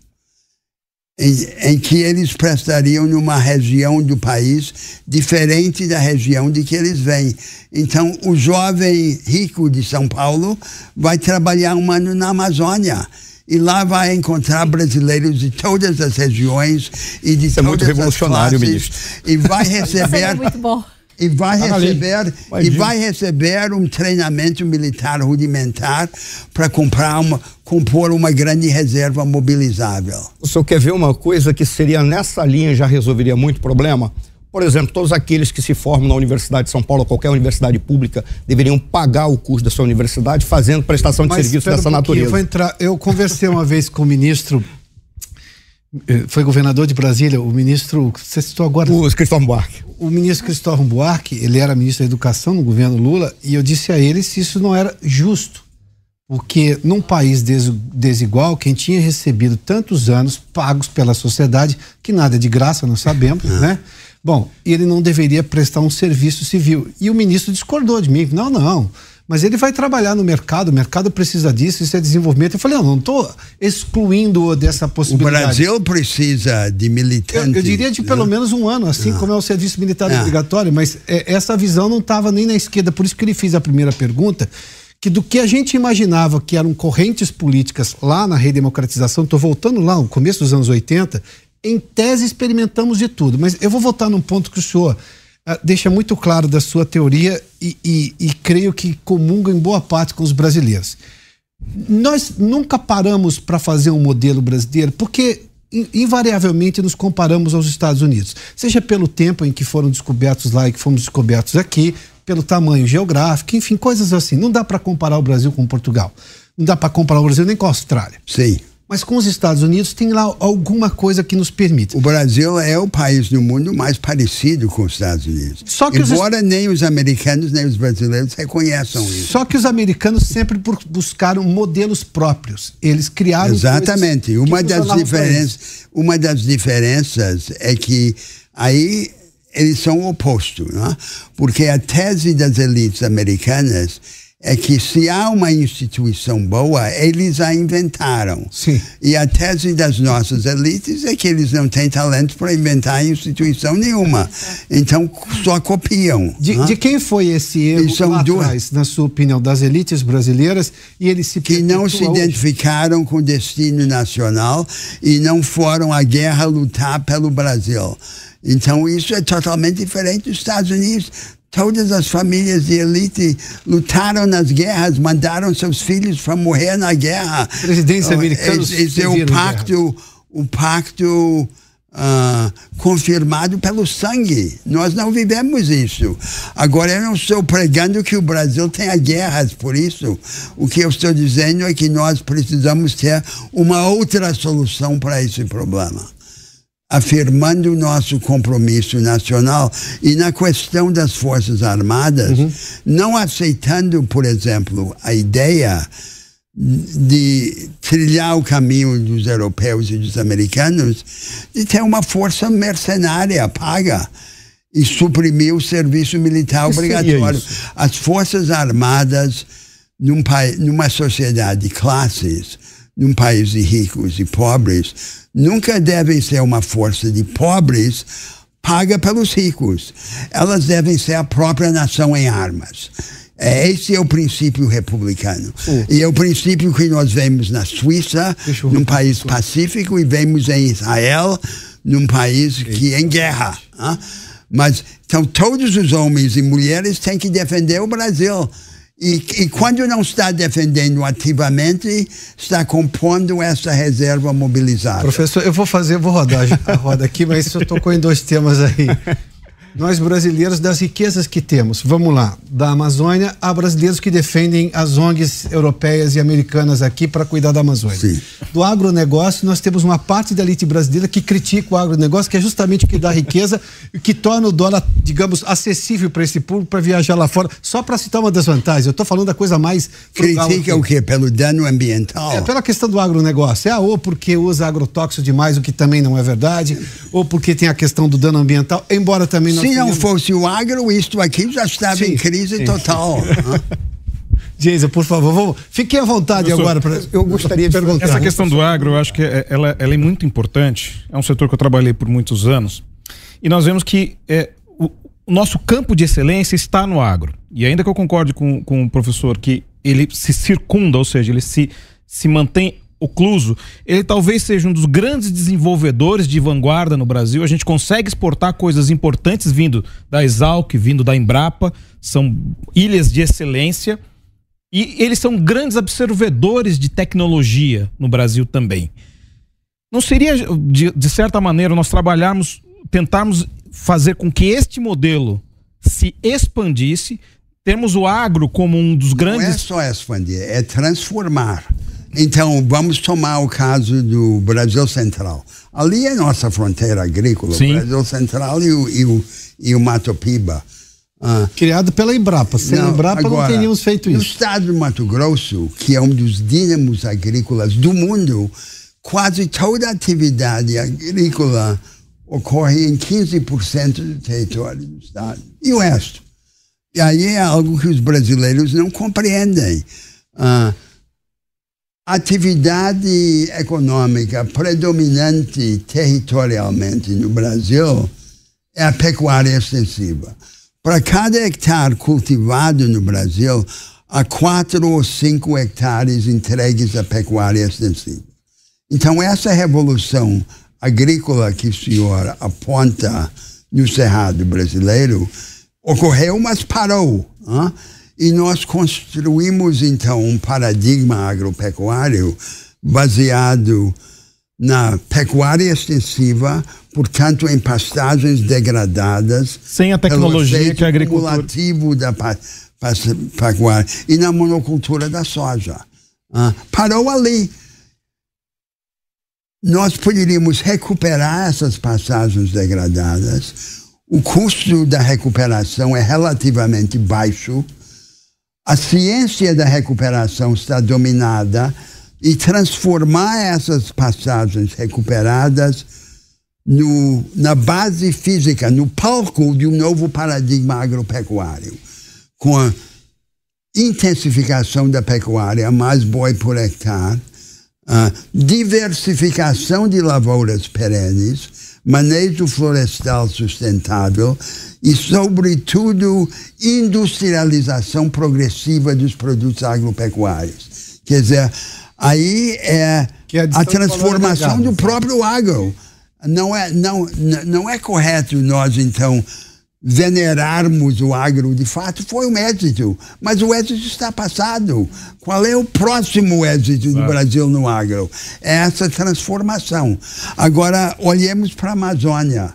em, em, que eles prestariam numa região do país diferente da região de que eles vêm. Então, o jovem rico de São Paulo vai trabalhar um ano na Amazônia. E lá vai encontrar brasileiros de todas as regiões e de
Isso
todas
é muito revolucionário,
as classes,
ministro.
E vai receber
Isso é muito bom
e vai
Tá
receber e vai receber um treinamento militar rudimentar para comprar uma compor uma grande reserva mobilizável.
O senhor quer ver uma coisa que seria nessa linha já resolveria muito problema? Por exemplo, todos aqueles que se formam na Universidade de São Paulo, ou qualquer universidade pública, deveriam pagar o custo da sua universidade fazendo prestação de serviço
espera um
dessa
pouquinho,
natureza.
Eu, vou entrar, eu conversei uma vez com o ministro, eh, foi governador de Brasília, o ministro, você citou agora,
O Cristóvão Buarque.
o ministro Cristóvão Buarque, ele era ministro da Educação no governo Lula, e eu disse a ele se isso não era justo. Porque num país des- desigual, quem tinha recebido tantos anos pagos pela sociedade, que nada é de graça, nós sabemos, né? Bom, ele não deveria prestar um serviço civil. E o ministro discordou de mim. Não, não. Mas ele vai trabalhar no mercado, o mercado precisa disso, isso é desenvolvimento. Eu falei, não, não estou excluindo dessa
O
possibilidade.
Brasil precisa de
Eu,
militantes.
eu diria de
né?
pelo menos um ano, assim como é o serviço militar
Ah.
obrigatório, mas é, essa visão não estava nem na esquerda, por isso que ele fez a primeira pergunta, que do que a gente imaginava que eram correntes políticas lá na redemocratização, estou voltando lá, no começo dos anos 80, em tese experimentamos de tudo, mas eu vou voltar num ponto que o senhor ah, deixa muito claro da sua teoria e, e- e creio que comunga em boa parte com os brasileiros nós nunca paramos para fazer um modelo brasileiro, porque in- invariavelmente nos comparamos aos Estados Unidos, seja pelo tempo em que foram descobertos lá e que fomos descobertos aqui, pelo tamanho geográfico, enfim, coisas assim. Não dá para comparar o Brasil com Portugal. Não dá para comparar o Brasil nem com a Austrália.
Sim.
Mas com os Estados Unidos tem lá alguma coisa que nos permite.
O Brasil é o país no mundo mais parecido com os Estados Unidos.
Só que os
Embora nem os americanos nem os brasileiros reconheçam isso.
Só que os americanos sempre bu- buscaram modelos próprios. Eles criaram
Exatamente. Uma das, diferenças, uma das diferenças é que aí eles são o oposto, né? porque a tese das elites americanas é que se há uma instituição boa, eles a inventaram.
Sim.
E a tese das nossas elites é que eles não têm talento para inventar instituição nenhuma. Então só copiam.
De,
né?
de quem foi esse erro
E são
lá
duas-
atrás, na sua opinião, das elites brasileiras e ele se
que não se
hoje?
identificaram com o destino nacional e não foram à guerra lutar pelo Brasil. Então isso é totalmente diferente dos Estados Unidos. Todas as famílias de elite lutaram nas guerras, mandaram seus filhos para morrer na guerra.
Presidentes
Então,
americanos
Esse, esse é o pacto, o pacto ah, confirmado pelo sangue. Nós não vivemos isso. Agora, eu não estou pregando que o Brasil tenha guerras por isso. O que eu estou dizendo é que nós precisamos ter uma outra solução para esse problema. Afirmando o nosso compromisso nacional e na questão das Forças Armadas, não aceitando, por exemplo, a ideia de trilhar o caminho dos europeus e dos americanos de ter uma força mercenária paga e suprimir o serviço militar
Que
obrigatório. As forças armadas num numa sociedade de classes, num país de ricos e pobres, nunca devem ser uma força de pobres paga pelos ricos. Elas devem ser a própria nação em armas. É, esse é o princípio republicano. E é o princípio que nós vemos na Suíça, num país pacífico, e vemos em Israel, num país que é em guerra. ah. Mas então todos os homens e mulheres têm que defender o Brasil. E, e quando não está defendendo ativamente, está compondo essa reserva mobilizada.
Professor, eu vou fazer, vou rodar a roda aqui, mas eu tocou em dois temas aí. Nós brasileiros, das riquezas que temos, vamos lá, da Amazônia a brasileiros que defendem as ONGs europeias e americanas aqui para cuidar da Amazônia.
Sim.
Do agronegócio, nós temos uma parte da elite brasileira que critica o agronegócio, que é justamente o que dá riqueza e que torna o dólar, digamos, acessível para esse público para viajar lá fora. Só para citar uma das vantagens, eu estou falando da coisa mais.
Critica
aqui.
o quê? Pelo dano ambiental?
É pela questão do agronegócio. É ou porque usa agrotóxico demais, o que também não é verdade, ou porque tem a questão do dano ambiental, embora também nós
Se não fosse o agro, isto aqui já estava
Sim,
em crise
sim.
total. Hã?
Jason, por favor, vamos. Fique à vontade
Professor,
agora. Pra... Eu gostaria de perguntar.
Essa questão do agro, eu acho que é- ela, ela é muito importante. É um setor que eu trabalhei por muitos anos. E nós vemos que é, o, o nosso campo de excelência está no agro. E ainda que eu concorde com, com o professor que ele se circunda, ou seja, ele se, se mantém ocluso, ele talvez seja um dos grandes desenvolvedores de vanguarda no Brasil. A gente consegue exportar coisas importantes vindo da Exalc, vindo da Embrapa, são ilhas de excelência. E eles são grandes absorvedores de tecnologia no Brasil também. Não seria, de, de certa maneira, nós trabalharmos, tentarmos fazer com que este modelo se expandisse, temos o agro como um dos
Não é
grandes.
só expandir, é transformar. Então, vamos tomar o caso do Brasil Central. Ali é nossa fronteira agrícola,
Sim.
o Brasil Central e o, e o, e o Mato Piba. Ah,
Criado pela Embrapa. Sem
Não,
Embrapa não
agora,
teríamos feito
No
isso.
estado do Mato Grosso, que é um dos dínamos agrícolas do mundo, quase toda a atividade agrícola ocorre em 15% do território do estado. E o resto? E aí é algo que os brasileiros não compreendem. Ah, atividade econômica predominante territorialmente no Brasil é a pecuária extensiva. Para cada hectare cultivado no Brasil, há quatro ou cinco hectares entregues à pecuária extensiva. Então, essa revolução agrícola que o senhor aponta no Cerrado brasileiro ocorreu, mas parou. hã? E nós construímos, então, um paradigma agropecuário baseado na pecuária extensiva, portanto, em pastagens degradadas,
Sem a tecnologia que a agricultura.
cumulativo da pecuária e na monocultura da soja. Ah, parou ali. Nós poderíamos recuperar essas passagens degradadas. O custo da recuperação é relativamente baixo. A ciência da recuperação está dominada e transformar essas passagens recuperadas no, na base física, no palco de um novo paradigma agropecuário, com a intensificação da pecuária, mais boi por hectare, a diversificação de lavouras perenes, manejo florestal sustentável e, sobretudo, industrialização progressiva dos produtos agropecuários. Quer dizer, aí é,
é a
a transformação do próprio agro. Não é, não, não é correto nós, então, venerarmos o agro. De fato, foi um êxito, mas o êxito está passado. Qual é o próximo êxito do Brasil no agro? É essa transformação. Agora, olhemos para a Amazônia,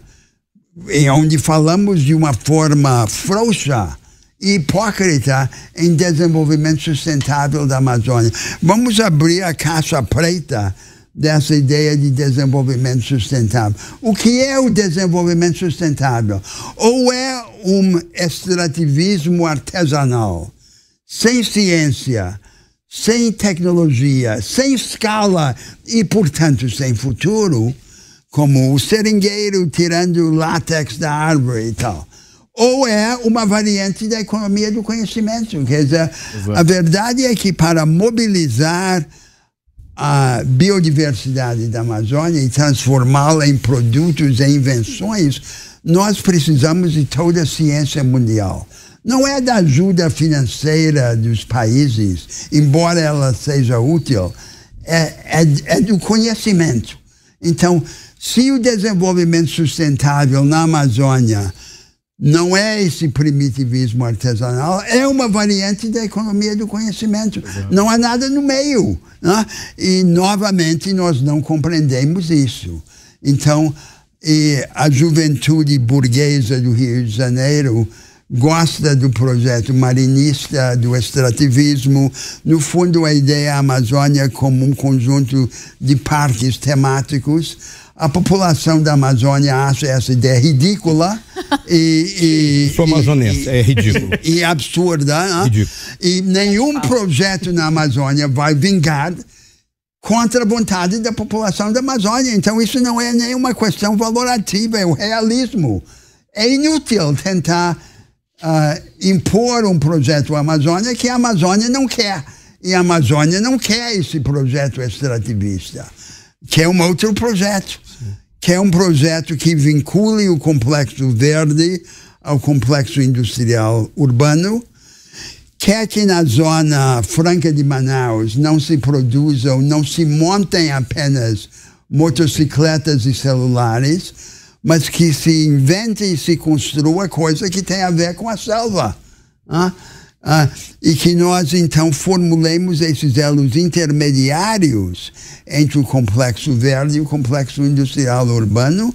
em onde falamos de uma forma frouxa e hipócrita em desenvolvimento sustentável da Amazônia. Vamos abrir a caixa preta dessa ideia de desenvolvimento sustentável. O que é o desenvolvimento sustentável? Ou é um extrativismo artesanal, sem ciência, sem tecnologia, sem escala e, portanto, sem futuro, como o seringueiro tirando o látex da árvore e tal. Ou é uma variante da economia do conhecimento. Quer dizer, a verdade é que para mobilizar a biodiversidade da Amazônia e transformá-la em produtos e invenções, nós precisamos de toda a ciência mundial. não é da ajuda financeira dos países, embora ela seja útil, é, é, é do conhecimento. Então, se o desenvolvimento sustentável na Amazônia não é esse primitivismo artesanal, é uma variante da economia do conhecimento. Não há nada no meio. Né? E, novamente, nós não compreendemos isso. Então, a juventude burguesa do Rio de Janeiro gosta do projeto marinista, do extrativismo. No fundo, a ideia é a Amazônia como um conjunto de parques temáticos. A população da Amazônia acha essa ideia ridícula e,
e, Sou amazonense, é ridículo.
E, e absurda. Né? Ridículo. E nenhum projeto na Amazônia vai vingar contra a vontade da população da Amazônia. Então, isso não é nenhuma questão valorativa, é o realismo. É inútil tentar uh, impor um projeto à Amazônia que a Amazônia não quer. E a Amazônia não quer esse projeto extrativista. Quer um outro projeto. Sim. Quer um projeto que vincule o complexo verde ao complexo industrial urbano quer que na zona franca de Manaus não se produzam, não se montem apenas motocicletas e celulares, mas que se invente e se construa coisa que tem a ver com a selva. Ah, ah, e que nós então formulemos esses elos intermediários entre o complexo verde e o complexo industrial urbano.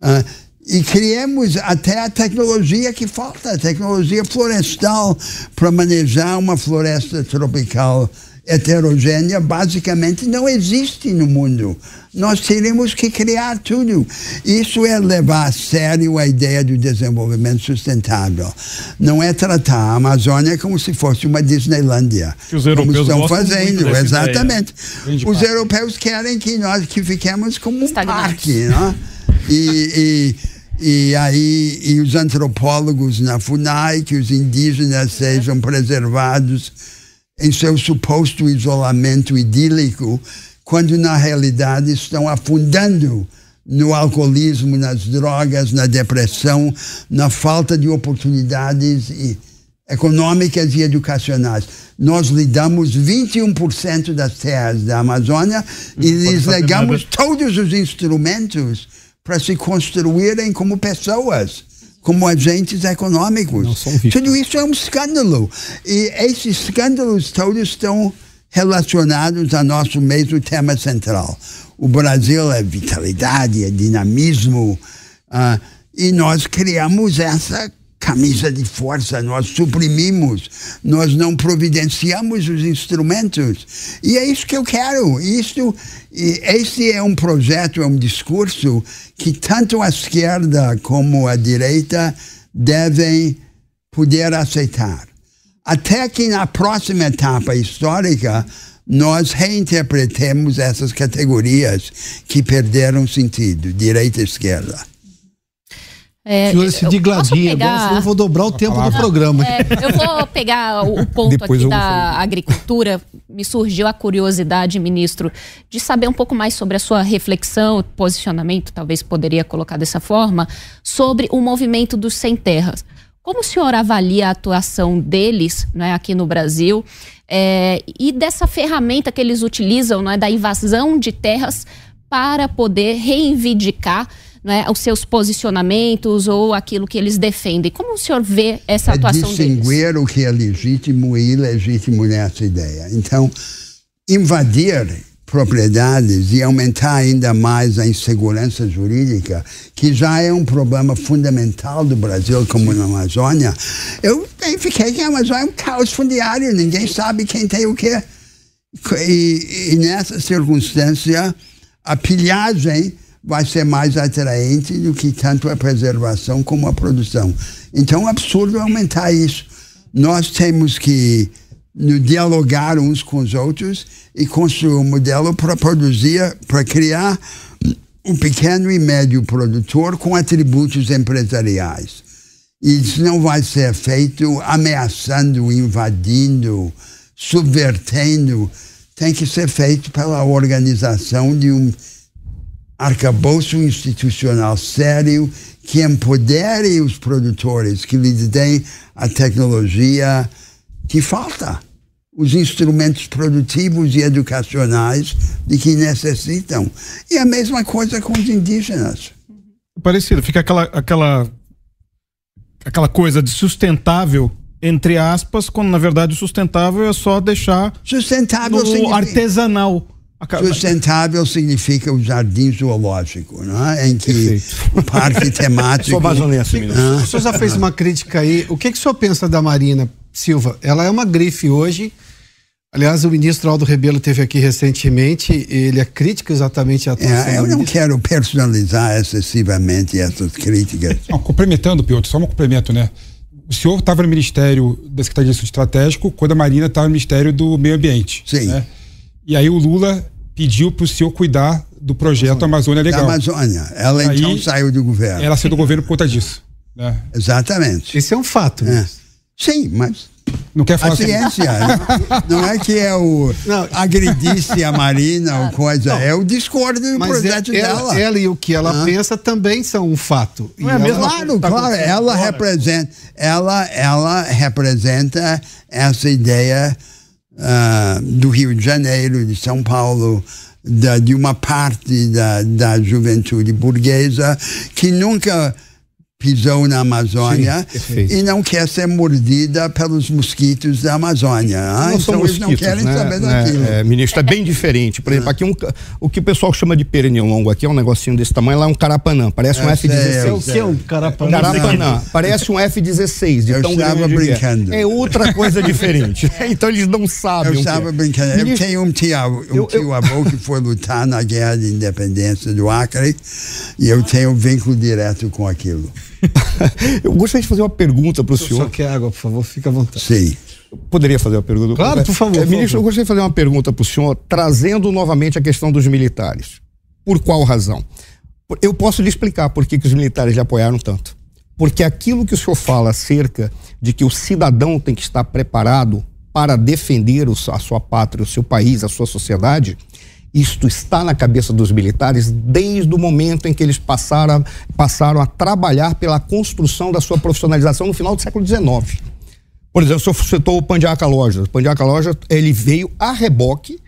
Ah, e criemos até a tecnologia que falta, a tecnologia florestal para manejar uma floresta tropical heterogênea basicamente não existe no mundo. Nós teremos que criar tudo. Isso é levar a sério a ideia do desenvolvimento sustentável. Não é tratar a Amazônia como se fosse uma Disneylândia.
Que os europeus
estão fazendo, exatamente. Os europeus querem que nós que fiquemos como um parque, né? e, e e aí e os antropólogos na FUNAI que os indígenas sejam preservados em seu suposto isolamento idílico, quando na realidade estão afundando no alcoolismo, nas drogas, na depressão, na falta de oportunidades econômicas e educacionais. Nós lhe damos 21% das terras da Amazônia e lhes legamos todos os instrumentos para se construírem como pessoas, como agentes econômicos. Tudo isso é um escândalo. E esses escândalos todos estão relacionados ao nosso mesmo tema central. O Brasil é vitalidade, é dinamismo, uh, e nós criamos essa camisa de força, nós suprimimos, nós não providenciamos os instrumentos. E é isso que eu quero. Isso, esse é um projeto, é um discurso que tanto a esquerda como a direita devem poder aceitar. Até que na próxima etapa histórica nós reinterpretemos essas categorias que perderam sentido, direita e esquerda.
É, Senhor, esse digladinho pegar... bom, eu vou dobrar o tempo do programa.
É, eu vou pegar o ponto Depois aqui da agricultura. Me surgiu a curiosidade, ministro, de saber um pouco mais sobre a sua reflexão, posicionamento, talvez poderia colocar dessa forma, sobre o movimento dos sem terras. Como o senhor avalia a atuação deles né, aqui no Brasil é, e dessa ferramenta que eles utilizam, né, da invasão de terras para poder reivindicar né, os seus posicionamentos ou aquilo que eles defendem. Como o senhor vê essa
é
atuação
distinguir
deles?
o que é legítimo e ilegítimo nessa ideia. Então, invadir propriedades e aumentar ainda mais a insegurança jurídica, que já é um problema fundamental do Brasil, como na Amazônia, eu fiquei que a Amazônia é um caos fundiário, ninguém sabe quem tem o quê. E, e nessa circunstância, a pilhagem vai ser mais atraente do que tanto a preservação como a produção. Então é absurdo aumentar isso. Nós temos que dialogar uns com os outros e construir um modelo para produzir, para criar um pequeno e médio produtor com atributos empresariais. Isso não vai ser feito ameaçando, invadindo, subvertendo. Tem que ser feito pela organização de um arcabouço institucional sério que empodere os produtores, que lhes deem a tecnologia que falta, os instrumentos produtivos e educacionais de que necessitam. E a mesma coisa com os indígenas.
Parecido, fica aquela, aquela, aquela coisa de sustentável entre aspas, quando na verdade o sustentável é só deixar
sustentável
no
significa...
artesanal.
Sustentável significa o jardim zoológico, não é? em que o parque temático.
Sou amazonense, ah. O senhor já fez uma crítica aí. O que, que o senhor pensa da Marina Silva? Ela é uma grife hoje. Aliás, o ministro Aldo Rebelo teve aqui recentemente. Ele é crítico exatamente à atuação.
É, eu não quero personalizar excessivamente essas críticas.
Não, complementando, Piotr, só um complemento, né? o senhor estava no Ministério da Secretaria de Estratégico quando a Marina estava no Ministério do Meio Ambiente.
Sim.
Né? E aí o Lula pediu para o senhor cuidar do projeto Amazônia, Amazônia Legal.
Da Amazônia. Ela aí, então saiu do governo.
Ela saiu do governo por conta disso. Né?
Exatamente.
Isso é um fato. Né?
É. Sim, mas
não quer falar
a ciência. não, não, é que é o não. agredisse a Marina ou coisa, não. é o discórdia do Mas projeto
ela,
dela.
Ela e o que ela ah. pensa também são um fato.
Não é mesmo? Claro, tá claro. Ela representa, ela, ela representa essa ideia uh, do Rio de Janeiro, de São Paulo, da, de uma parte da, da juventude burguesa que nunca pisou na Amazônia Sim, e não quer ser mordida pelos mosquitos da Amazônia. Ah,
não então eles não querem né? saber daquilo. É, é, ministro, é bem diferente. Por exemplo, aqui um, o que o pessoal chama de pernilongo aqui é um negocinho desse tamanho, lá é um carapanã, parece um F-16.
É o que é um carapanã?
Carapanã, parece um F-16 de
eu
tão
estava é. brincando.
É. é outra coisa diferente. então eles não sabem
Eu estava brincando. Ministro, eu tenho um tio, um eu, tio avô que foi lutar na Guerra de Independência do Acre e eu tenho um vínculo direto com aquilo.
eu gostaria de fazer uma pergunta para o senhor.
Só quer água, por favor, fica à vontade.
Sim.
poderia fazer uma pergunta?
Claro, por favor.
É, ministro, eu gostaria de fazer uma pergunta para o senhor, trazendo novamente a questão dos militares. Por qual razão? Eu posso lhe explicar por que, que os militares lhe apoiaram tanto. Porque aquilo que o senhor fala acerca de que o cidadão tem que estar preparado para defender a sua pátria, o seu país, a sua sociedade, isto está na cabeça dos militares desde o momento em que eles passaram, passaram a trabalhar pela construção da sua profissionalização no final do século XIX. Por exemplo, o senhor citou o Pandiaca Loja. O Pandiaca Loja, ele veio a reboque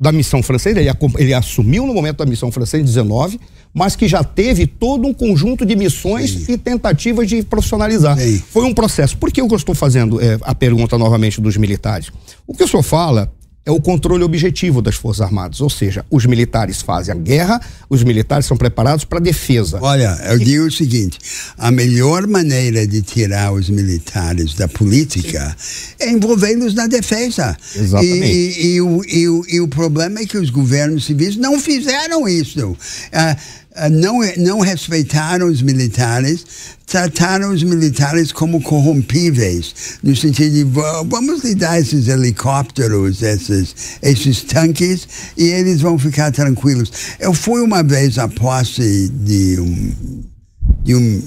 da missão francesa, ele, ele, assumiu no momento da missão francesa em 19, mas que já teve todo um conjunto de missões Sim. e tentativas de profissionalizar. Sim. Foi um processo. Por que eu estou fazendo é, a pergunta novamente dos militares? O que o senhor fala é o controle objetivo das Forças Armadas, ou seja, os militares fazem a guerra, os militares são preparados para a defesa.
Olha, eu digo o seguinte: a melhor maneira de tirar os militares da política é envolvê-los na defesa.
Exatamente.
E, e, e, o, e, o, problema é que os governos civis não fizeram isso. Uh, não, não respeitaram os militares, trataram os militares como corrompíveis, no sentido de vamos lhe dar esses helicópteros, esses, esses tanques, e eles vão ficar tranquilos. Eu fui uma vez à posse de um, de um,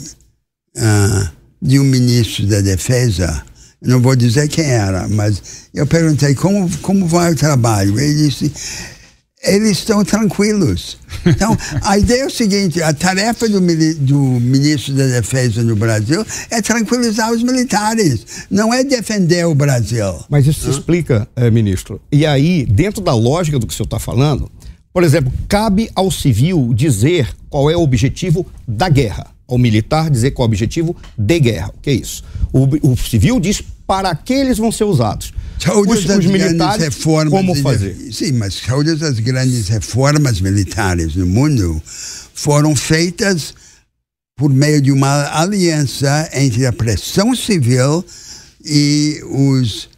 uh, de um ministro da Defesa, não vou dizer quem era, mas eu perguntei como, como vai o trabalho. Ele disse eles estão tranquilos. Então, a ideia é o seguinte: a tarefa do, do, ministro da Defesa no Brasil é tranquilizar os militares, não é defender o Brasil.
Mas isso se explica, eh, ministro. E aí, dentro da lógica do que o senhor está falando, por exemplo, cabe ao civil dizer qual é o objetivo da guerra, ao militar dizer qual é o objetivo de guerra. O que é isso? O, o civil diz para que eles vão ser usados.
Todas os, os militares,
reformas, como fazer?
Sim, mas todas as grandes reformas militares no mundo foram feitas por meio de uma aliança entre a pressão civil e os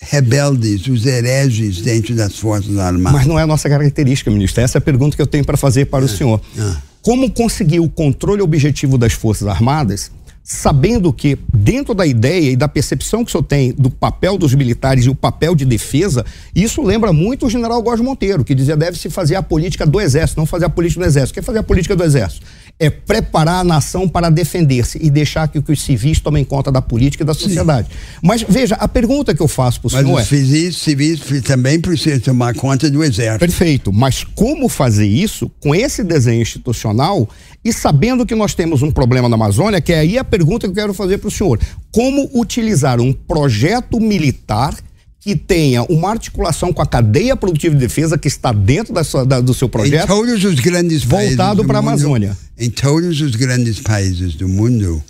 rebeldes, os hereges dentro das Forças Armadas.
Mas não é a nossa característica, ministro. Essa é a pergunta que eu tenho para fazer para ah, o senhor. Ah. Como conseguir o controle objetivo das Forças Armadas sabendo que, dentro da ideia e da percepção que o senhor tem do papel dos militares e o papel de defesa, isso lembra muito o general Góes Monteiro, que dizia deve-se fazer a política do Exército, não fazer a política do Exército. Quer fazer a política do Exército? É preparar a nação para defender-se e deixar que os civis tomem conta da política e da sociedade. Sim. Mas veja, a pergunta que eu faço para o senhor.
Mas os civis, civis também precisam tomar conta do exército.
Perfeito. Mas como fazer isso com esse desenho institucional e sabendo que nós temos um problema na Amazônia, que é aí a pergunta que eu quero fazer para o senhor. Como utilizar um projeto militar que tenha uma articulação com a cadeia produtiva de defesa que está dentro da sua, da, do seu projeto.
Em todos os grandes
voltado para a Amazônia.
Em todos os grandes países do mundo,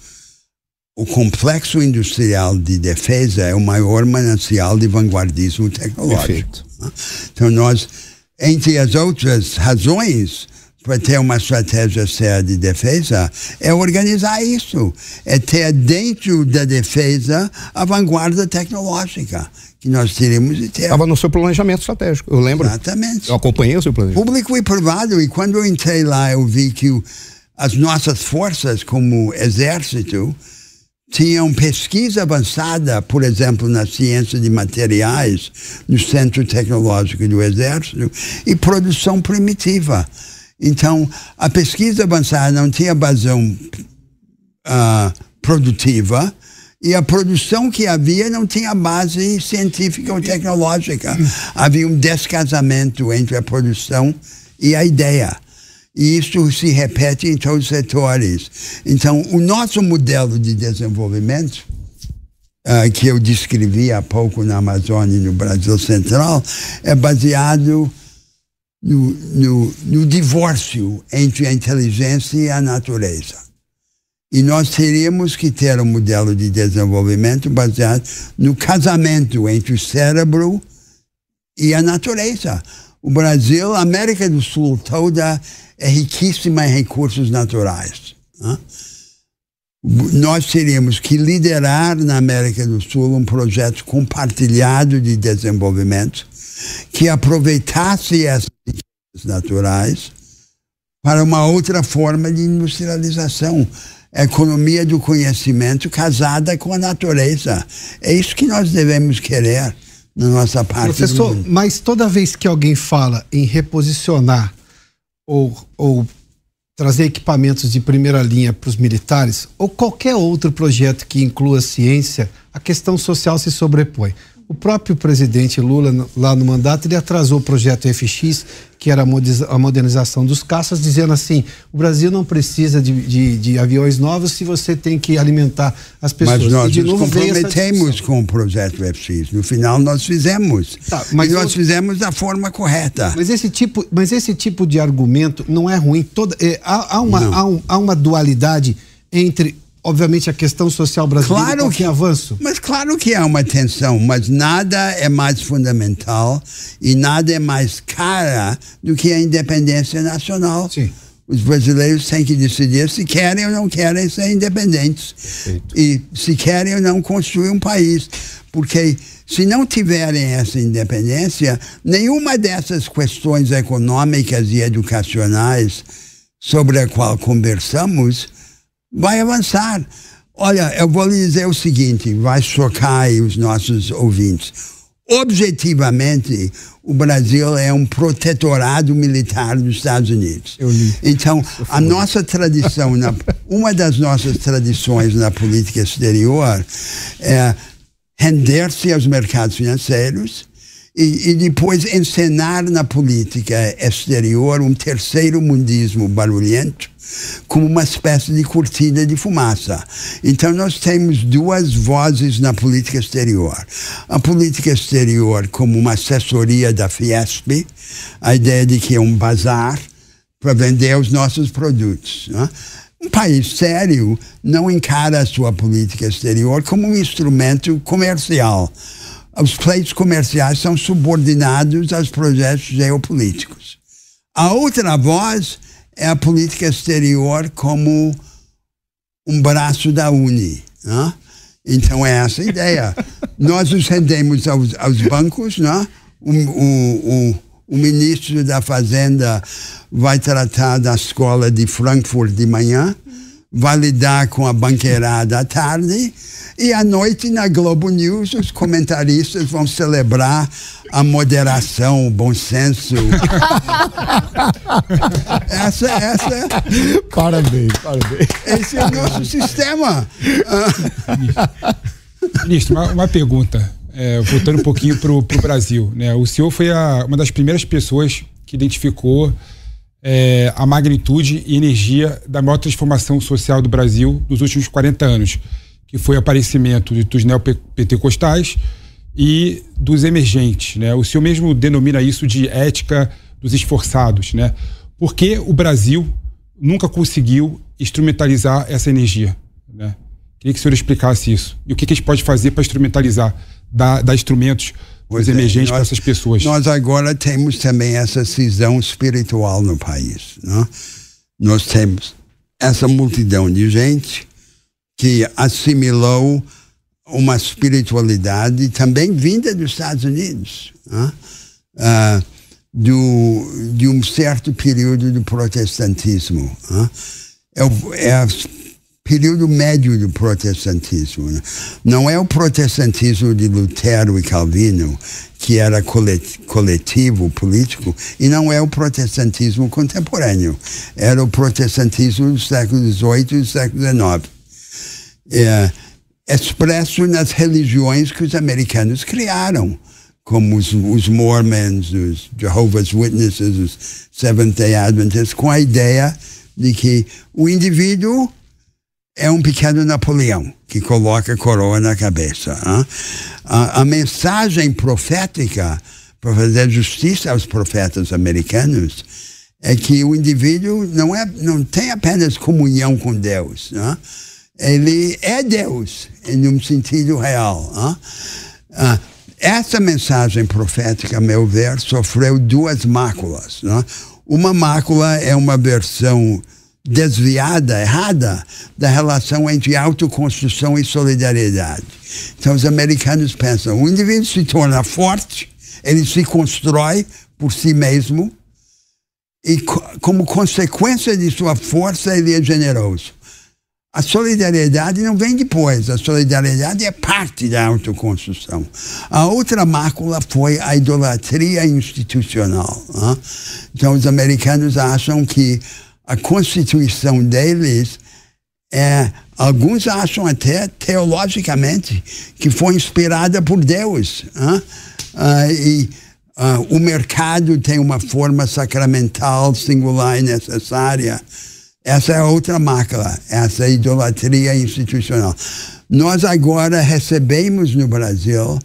o complexo industrial de defesa é o maior manancial de vanguardismo tecnológico. Perfeito. Então nós, entre as outras razões para ter uma estratégia séria de defesa é organizar isso, é ter dentro da defesa a vanguarda tecnológica que nós teríamos de ter.
Estava no seu planejamento estratégico, eu lembro.
Exatamente.
Eu acompanhei o seu planejamento.
Público e privado, e quando eu entrei lá eu vi que o, as nossas forças como exército tinham pesquisa avançada, por exemplo, na ciência de materiais, no Centro Tecnológico do Exército, e produção primitiva. Então, a pesquisa avançada não tinha vazão uh, produtiva e a produção que havia não tinha base científica ou tecnológica. Havia um descasamento entre a produção e a ideia. E isso se repete em todos os setores. Então, o nosso modelo de desenvolvimento, uh, que eu descrevi há pouco na Amazônia e no Brasil Central, é baseado no, no, no divórcio entre a inteligência e a natureza. E nós teríamos que ter um modelo de desenvolvimento baseado no casamento entre o cérebro e a natureza. O Brasil, a América do Sul toda é riquíssima em recursos naturais. Né? Nós teríamos que liderar na América do Sul um projeto compartilhado de desenvolvimento que aproveitasse essas naturais para uma outra forma de industrialização. Economia do conhecimento casada com a natureza. É isso que nós devemos querer na nossa parte
Professor, mas toda vez que alguém fala em reposicionar ou, ou trazer equipamentos de primeira linha para os militares, ou qualquer outro projeto que inclua ciência, a questão social se sobrepõe. O próprio presidente Lula, lá no mandato, ele atrasou o projeto FX, que era a modernização dos caças, dizendo assim: o Brasil não precisa de, de, de aviões novos se você tem que alimentar as pessoas.
Mas nós nos comprometemos com o projeto FX. No final, nós fizemos. Tá, mas e nós eu... fizemos da forma correta.
Mas esse tipo, mas esse tipo de argumento não é ruim. Toda, é, há, há, uma, há, um, há uma dualidade entre obviamente, a questão social brasileira claro que avanço.
Mas claro que há uma tensão, mas nada é mais fundamental e nada é mais cara do que a independência nacional.
Sim.
Os brasileiros têm que decidir se querem ou não querem ser independentes. Perfeito. E se querem ou não construir um país. Porque se não tiverem essa independência, nenhuma dessas questões econômicas e educacionais sobre a qual conversamos vai avançar. Olha, eu vou lhe dizer o seguinte, vai chocar os nossos ouvintes. Objetivamente, o Brasil é um protetorado militar dos Estados Unidos. Então, a nossa tradição, na, uma das nossas tradições na política exterior é render-se aos mercados financeiros e, e, depois encenar na política exterior um terceiro mundismo barulhento como uma espécie de cortina de fumaça. Então nós temos duas vozes na política exterior. A política exterior como uma assessoria da Fiesp, a ideia de que é um bazar para vender os nossos produtos. Né? Um país sério não encara a sua política exterior como um instrumento comercial. Os pleitos comerciais são subordinados aos projetos geopolíticos. A outra voz é a política exterior como um braço da Uni. Né? Então é essa a ideia. Nós nos rendemos aos, aos bancos, né? o, o, o, o ministro da Fazenda vai tratar da escola de Frankfurt de manhã, validar com a banqueirada à tarde e à noite na Globo News os comentaristas vão celebrar a moderação, o bom senso. essa, essa.
Parabéns, parabéns.
Esse é o nosso sistema.
Ministro, uma, uma pergunta, é, voltando um pouquinho para o Brasil. Né? O senhor foi a, uma das primeiras pessoas que identificou é, a magnitude e energia da maior transformação social do Brasil dos últimos 40 anos, que foi o aparecimento dos neopentecostais e dos emergentes. Né? O senhor mesmo denomina isso de ética dos esforçados. Né? Por que o Brasil nunca conseguiu instrumentalizar essa energia? Né? Queria que o senhor explicasse isso. E o que, que a gente pode fazer para instrumentalizar, dar, dar instrumentos os é, emergentes para essas pessoas.
Nós agora temos também essa cisão espiritual no país. Né? Nós temos essa multidão de gente que assimilou uma espiritualidade também vinda dos Estados Unidos, né? uh, do, de um certo período do protestantismo. Né? É, é período médio do protestantismo. Né? Não é o protestantismo de Lutero e Calvino, que era coletivo, político, e não é o protestantismo contemporâneo. Era o protestantismo do século XVIII e do século XIX. É, expresso nas religiões que os americanos criaram, como os, os Mormons, os Jehovah's Witnesses, os Seventh-day Adventists, com a ideia de que o indivíduo é um pequeno Napoleão que coloca a coroa na cabeça. A, mensagem profética, para fazer justiça aos profetas americanos, é que o indivíduo não, é, não tem apenas comunhão com Deus. Ele é Deus, em um sentido real. essa mensagem profética, a meu ver, sofreu duas máculas. Uma mácula é uma versão desviada, errada, da relação entre autoconstrução e solidariedade. Então, os americanos pensam: o indivíduo se torna forte, ele se constrói por si mesmo, e como consequência de sua força, ele é generoso. A solidariedade não vem depois, a solidariedade é parte da autoconstrução. A outra mácula foi a idolatria institucional. Né? Então, os americanos acham que a constituição deles é, alguns acham até teologicamente que foi inspirada por Deus. Uh, e uh, o mercado tem uma forma sacramental, singular e necessária. Essa é outra mácula, essa idolatria institucional. Nós agora recebemos no Brasil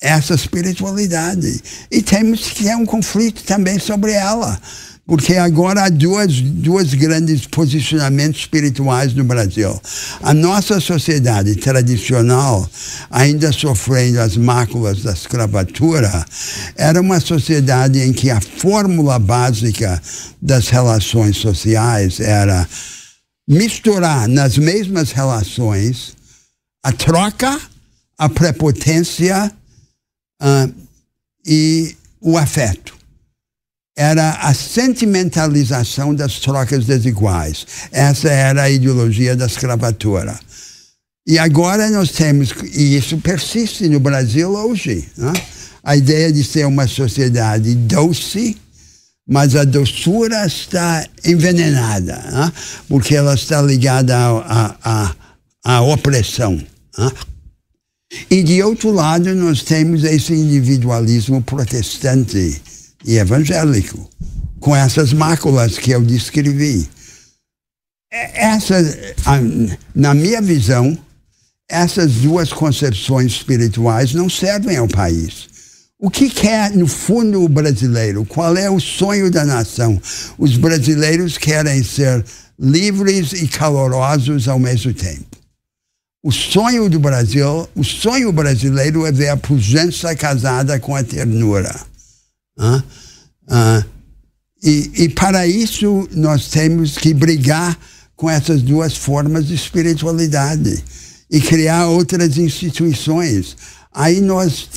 essa espiritualidade e temos que ter um conflito também sobre ela porque agora há duas, dois grandes posicionamentos espirituais no Brasil. A nossa sociedade tradicional, ainda sofrendo as máculas da escravatura, era uma sociedade em que a fórmula básica das relações sociais era misturar nas mesmas relações a troca, a prepotência uh, e o afeto era a sentimentalização das trocas desiguais. Essa era a ideologia da escravatura. E agora nós temos, e isso persiste no Brasil hoje, né? a ideia de ser uma sociedade doce, mas a doçura está envenenada, né? porque ela está ligada à opressão. Né? E de outro lado, nós temos esse individualismo protestante e evangélico, com essas máculas que eu descrevi. Essa, na minha visão, essas duas concepções espirituais não servem ao país. O que quer, no fundo, o brasileiro? Qual é o sonho da nação? Os brasileiros querem ser livres e calorosos ao mesmo tempo. O sonho do Brasil, o sonho brasileiro é ver a pujança casada com a ternura. Ah, ah, e, e para isso nós temos que brigar com essas duas formas de espiritualidade e criar outras instituições. Aí nós,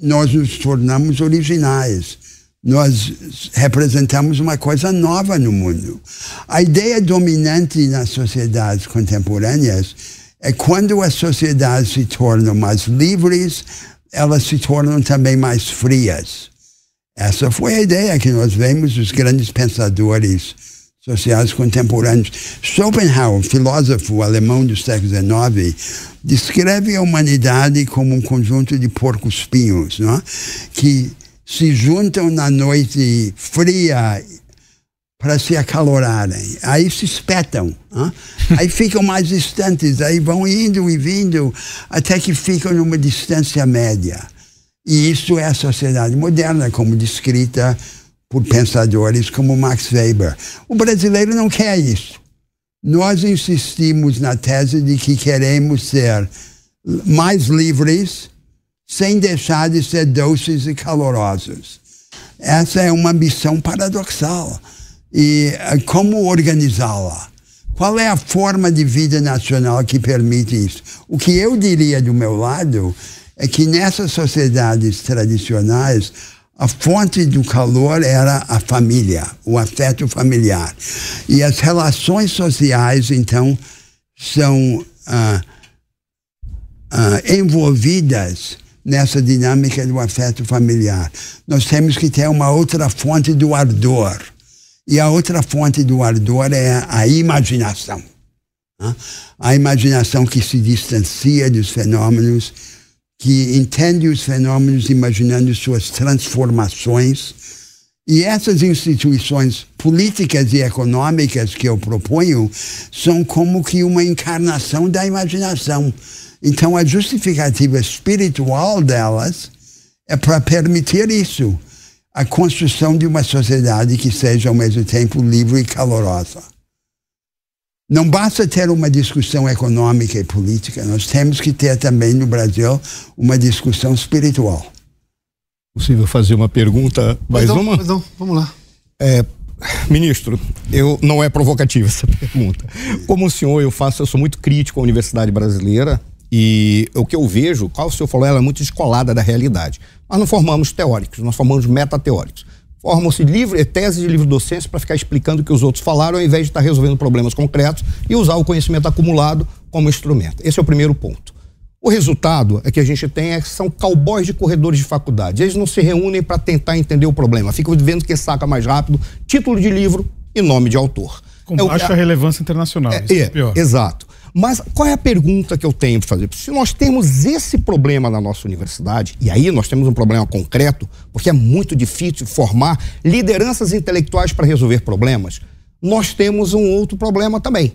nós nos tornamos originais. nós representamos uma coisa nova no mundo. A ideia dominante nas sociedades contemporâneas é quando as sociedades se tornam mais livres, elas se tornam também mais frias. Essa foi a ideia que nós vemos dos grandes pensadores sociais contemporâneos. Schopenhauer, filósofo alemão do século XIX, descreve a humanidade como um conjunto de porcos-espinhos, é? que se juntam na noite fria para se acalorarem. Aí se espetam. Hein? Aí ficam mais distantes, aí vão indo e vindo até que ficam numa distância média. E isso é a sociedade moderna, como descrita por pensadores como Max Weber. O brasileiro não quer isso. Nós insistimos na tese de que queremos ser mais livres sem deixar de ser doces e calorosos. Essa é uma missão paradoxal. E eh, como organizá-la? Qual é a forma de vida nacional que permite isso? O que eu diria do meu lado é que nessas sociedades tradicionais, a fonte do calor era a família, o afeto familiar. E as relações sociais, então, são ah, ah, envolvidas nessa dinâmica do afeto familiar. Nós temos que ter uma outra fonte do ardor. E a outra fonte do ardor é a imaginação. Né? A imaginação que se distancia dos fenômenos, que entende os fenômenos imaginando suas transformações. E essas instituições políticas e econômicas que eu proponho são como que uma encarnação da imaginação. Então, a justificativa espiritual delas é para permitir isso a construção de uma sociedade que seja ao mesmo tempo livre e calorosa. Não basta ter uma discussão econômica e política, nós temos que ter também no Brasil uma discussão espiritual.
Possível fazer uma pergunta, mais
não,
uma?
Não, vamos lá.
É, ministro, eu não é provocativa essa pergunta. Como o senhor, eu faço, eu sou muito crítico à universidade brasileira e o que eu vejo, qual o senhor falou, ela é muito descolada da realidade. Nós não formamos teóricos, nós formamos metateóricos. Formam-se livre, tese de livre docência para ficar explicando o que os outros falaram, ao invés de estar resolvendo problemas concretos e usar o conhecimento acumulado como instrumento. Esse é o primeiro ponto. O resultado é que a gente tem é, são cowboys de corredores de faculdade. Eles não se reúnem para tentar entender o problema, ficam vendo quem saca mais rápido, título de livro e nome de autor.
Com é baixa relevância internacional. É,
é, é exato. Mas qual é a pergunta que eu tenho para fazer? Se nós temos esse problema na nossa universidade, e aí nós temos um problema concreto, porque é muito difícil formar lideranças intelectuais para resolver problemas, nós temos um outro problema também,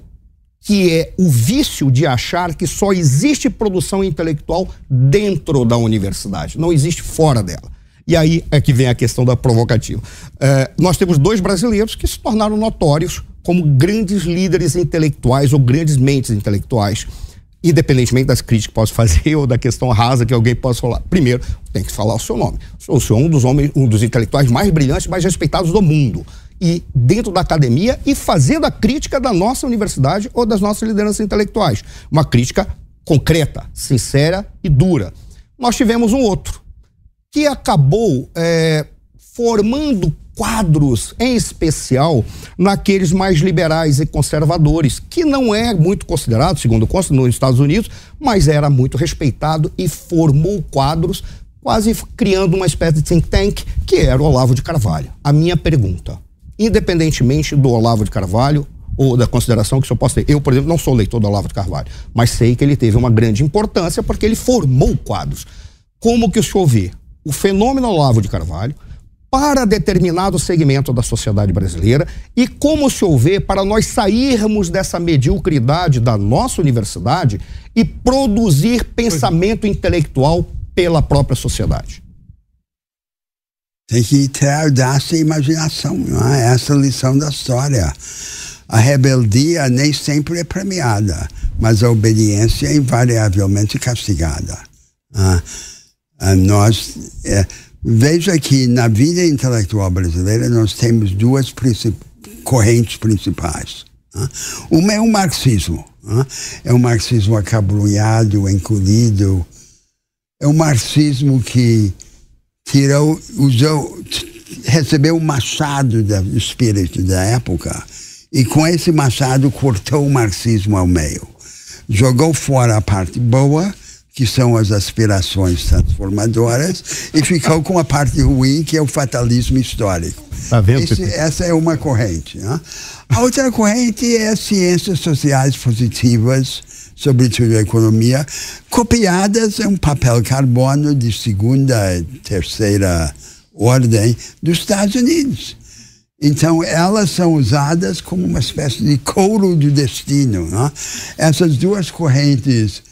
que é o vício de achar que só existe produção intelectual dentro da universidade, não existe fora dela. E aí é que vem a questão da provocativa. É, nós temos dois brasileiros que se tornaram notórios como grandes líderes intelectuais ou grandes mentes intelectuais, independentemente das críticas que posso fazer ou da questão rasa que alguém possa falar. Primeiro, tem que falar o seu nome. O senhor é um dos homens, um dos intelectuais mais brilhantes, mais respeitados do mundo. E dentro da academia e fazendo a crítica da nossa universidade ou das nossas lideranças intelectuais. Uma crítica concreta, sincera e dura. Nós tivemos um outro que acabou é, formando quadros, em especial naqueles mais liberais e conservadores, que não é muito considerado, segundo consta, nos Estados Unidos, mas era muito respeitado e formou quadros, quase criando uma espécie de think tank, que era o Olavo de Carvalho. A minha pergunta, independentemente do Olavo de Carvalho, ou da consideração que o senhor possa ter. Eu, por exemplo, não sou leitor do Olavo de Carvalho, mas sei que ele teve uma grande importância porque ele formou quadros. Como que o senhor vê o fenômeno Olavo de Carvalho, para determinado segmento da sociedade brasileira e como se houver para nós sairmos dessa mediocridade da nossa universidade e produzir pensamento intelectual pela própria sociedade.
Tem que ter audácia e imaginação, não é? Essa é a lição da história. A rebeldia nem sempre é premiada, mas a obediência é invariavelmente castigada. Ah, nós. É, Veja que na vida intelectual brasileira nós temos duas princip correntes principais. Né? Uma é o marxismo. Né? É o marxismo acabrunhado, encolhido. É o marxismo que tirou, usou, recebeu o machado do espírito da época e com esse machado cortou o marxismo ao meio. Jogou fora a parte boa, que são as aspirações transformadoras, e ficou com a parte ruim, que é o fatalismo histórico.
Tá vendo,
Esse, essa é uma corrente. Né? A outra corrente é as ciências sociais positivas, sobretudo a economia, copiadas em um papel carbono de segunda, terceira ordem dos Estados Unidos. Então, elas são usadas como uma espécie de couro do destino. Né? Essas duas correntes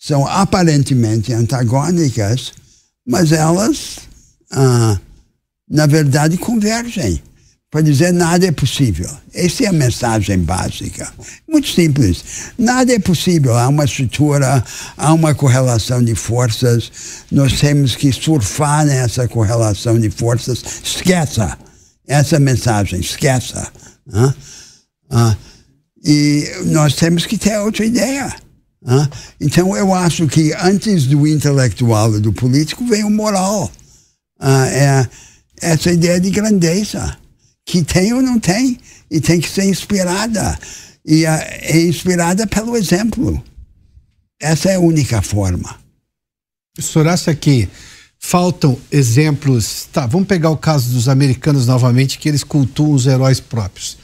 são aparentemente antagônicas, mas elas, ah, na verdade, convergem para dizer nada é possível. Essa é a mensagem básica. Muito simples. Nada é possível. Há uma estrutura, há uma correlação de forças. Nós temos que surfar nessa correlação de forças. Esqueça essa mensagem, esqueça. Né? Ah, e nós temos que ter outra ideia. Então eu acho que antes do intelectual e do político vem o moral. É essa ideia de grandeza que tem ou não tem, e tem que ser inspirada. E é inspirada pelo exemplo. Essa é a única forma.
O senhor acha que faltam exemplos? Tá, vamos pegar o caso dos americanos novamente, que eles cultuam os heróis próprios.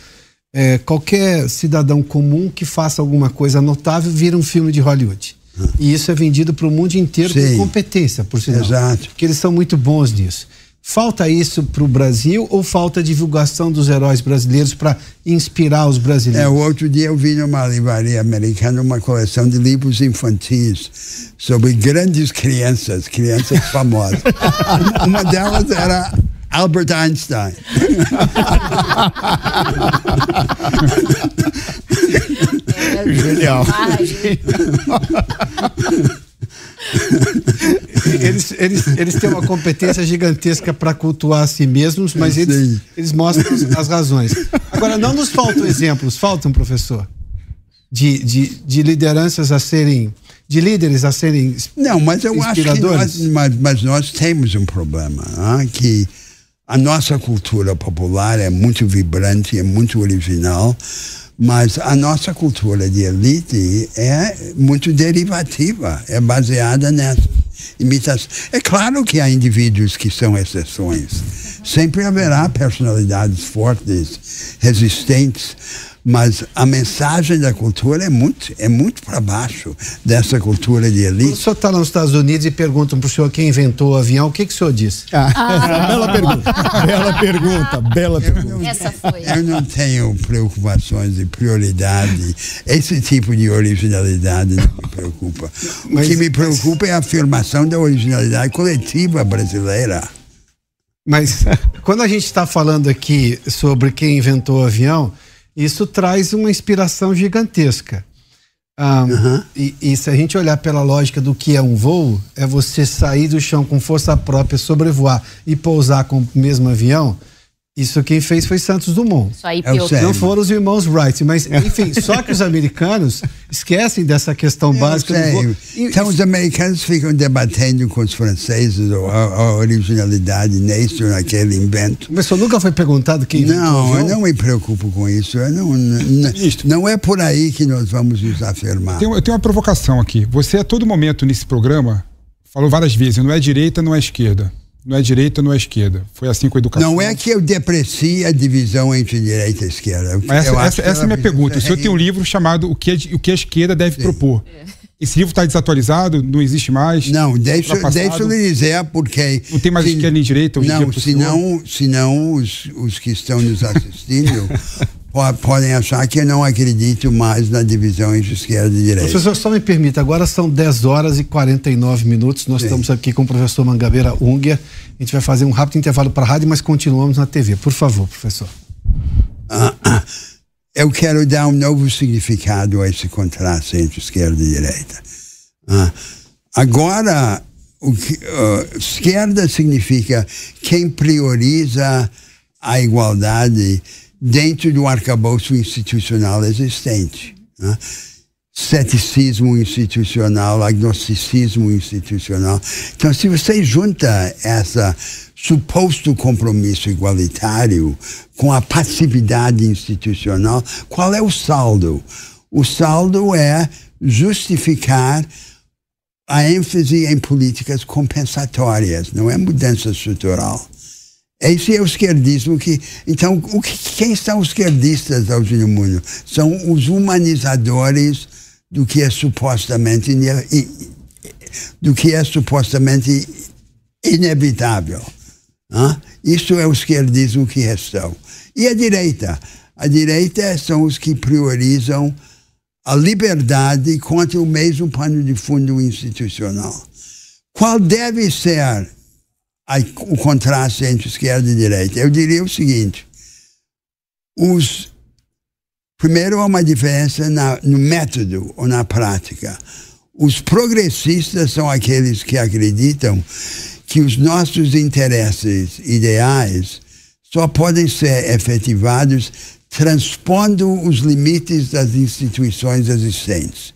É, qualquer cidadão comum que faça alguma coisa notável vira um filme de Hollywood. Hum. E isso é vendido para o mundo inteiro Sim. com competência, por sinal.
Exato.
Porque eles são muito bons nisso. Falta isso para o Brasil ou falta divulgação dos heróis brasileiros para inspirar os brasileiros?
É, o outro dia eu vi numa livraria americana uma coleção de livros infantis sobre grandes crianças, crianças famosas. uma delas era Albert Einstein.
Genial. eles, eles, eles têm uma competência gigantesca para cultuar a si mesmos, mas eles, eles mostram as razões. Agora, não nos faltam exemplos, faltam, professor, de, de, de lideranças a serem de líderes a serem
Não, mas eu acho que nós, mas, mas nós temos um problema, hein? que a nossa cultura popular é muito vibrante, é muito original, mas a nossa cultura de elite é muito derivativa, é baseada nessa imitação. É claro que há indivíduos que são exceções. Sempre haverá personalidades fortes, resistentes, mas a mensagem da cultura é muito, é muito para baixo dessa cultura de elite.
O senhor está nos Estados Unidos e perguntam para o senhor quem inventou o avião, o que, que o senhor disse? Ah. Ah. bela pergunta, bela pergunta, bela pergunta.
Não, Essa foi. Eu não tenho preocupações de prioridade, esse tipo de originalidade não me preocupa. Mas, o que me preocupa é a afirmação da originalidade coletiva brasileira.
Mas quando a gente está falando aqui sobre quem inventou o avião, isso traz uma inspiração gigantesca. Um, uhum. e, e, se a gente olhar pela lógica do que é um voo, é você sair do chão com força própria, sobrevoar e pousar com o mesmo avião. Isso quem fez foi Santos Dumont.
Isso aí,
é Não foram os irmãos Wright, mas enfim, só que os americanos esquecem dessa questão eu básica
sei. do voo. Então os americanos ficam debatendo com os franceses a, a originalidade nisso, naquele invento.
Mas você nunca foi perguntado quem
Não, eu não me preocupo com isso. Eu não, não, não é por aí que nós vamos nos afirmar.
Tem, eu tenho uma provocação aqui. Você a todo momento nesse programa falou várias vezes, não é direita, não é esquerda não é direita, não é esquerda. Foi assim com a educação.
Não é que eu deprecie a divisão entre direita e esquerda.
Mas essa, essa, essa é a minha pergunta. O senhor tem um livro chamado O que, o que a esquerda deve Sim. propor. Esse livro está desatualizado, não existe mais.
Não, deixa, deixa eu lhe dizer porque.
Não tem mais se, esquerda nem direita hoje
Não, senão, senão os, os que estão nos assistindo podem achar que eu não acredito mais na divisão entre esquerda e direita.
Professor, só me permita, agora são 10 horas e 49 minutos. Nós Sim. estamos aqui com o professor Mangabeira Unger. A gente vai fazer um rápido intervalo para a rádio, mas continuamos na TV. Por favor, professor.
Ah, ah, eu quero dar um novo significado a esse contraste entre esquerda e direita. Ah, agora, o que, uh, esquerda significa quem prioriza a igualdade dentro do arcabouço institucional existente. Né? Ceticismo institucional, agnosticismo institucional. Então, se você junta essa suposto compromisso igualitário com a passividade institucional, qual é o saldo? O saldo é justificar a ênfase em políticas compensatórias, não é mudança estrutural. Esse é o esquerdismo que. Então, o que, quem são os esquerdistas hoje no mundo? São os humanizadores do que é supostamente do que é supostamente inevitável. Isso é o esquerdismo que restou. E a direita? A direita são os que priorizam a liberdade contra o mesmo pano de fundo institucional. Qual deve ser a, o contraste entre esquerda e direita? Eu diria o seguinte: os, primeiro há uma diferença na, no método ou na prática. Os progressistas são aqueles que acreditam que os nossos interesses ideais só podem ser efetivados transpondo os limites das instituições existentes,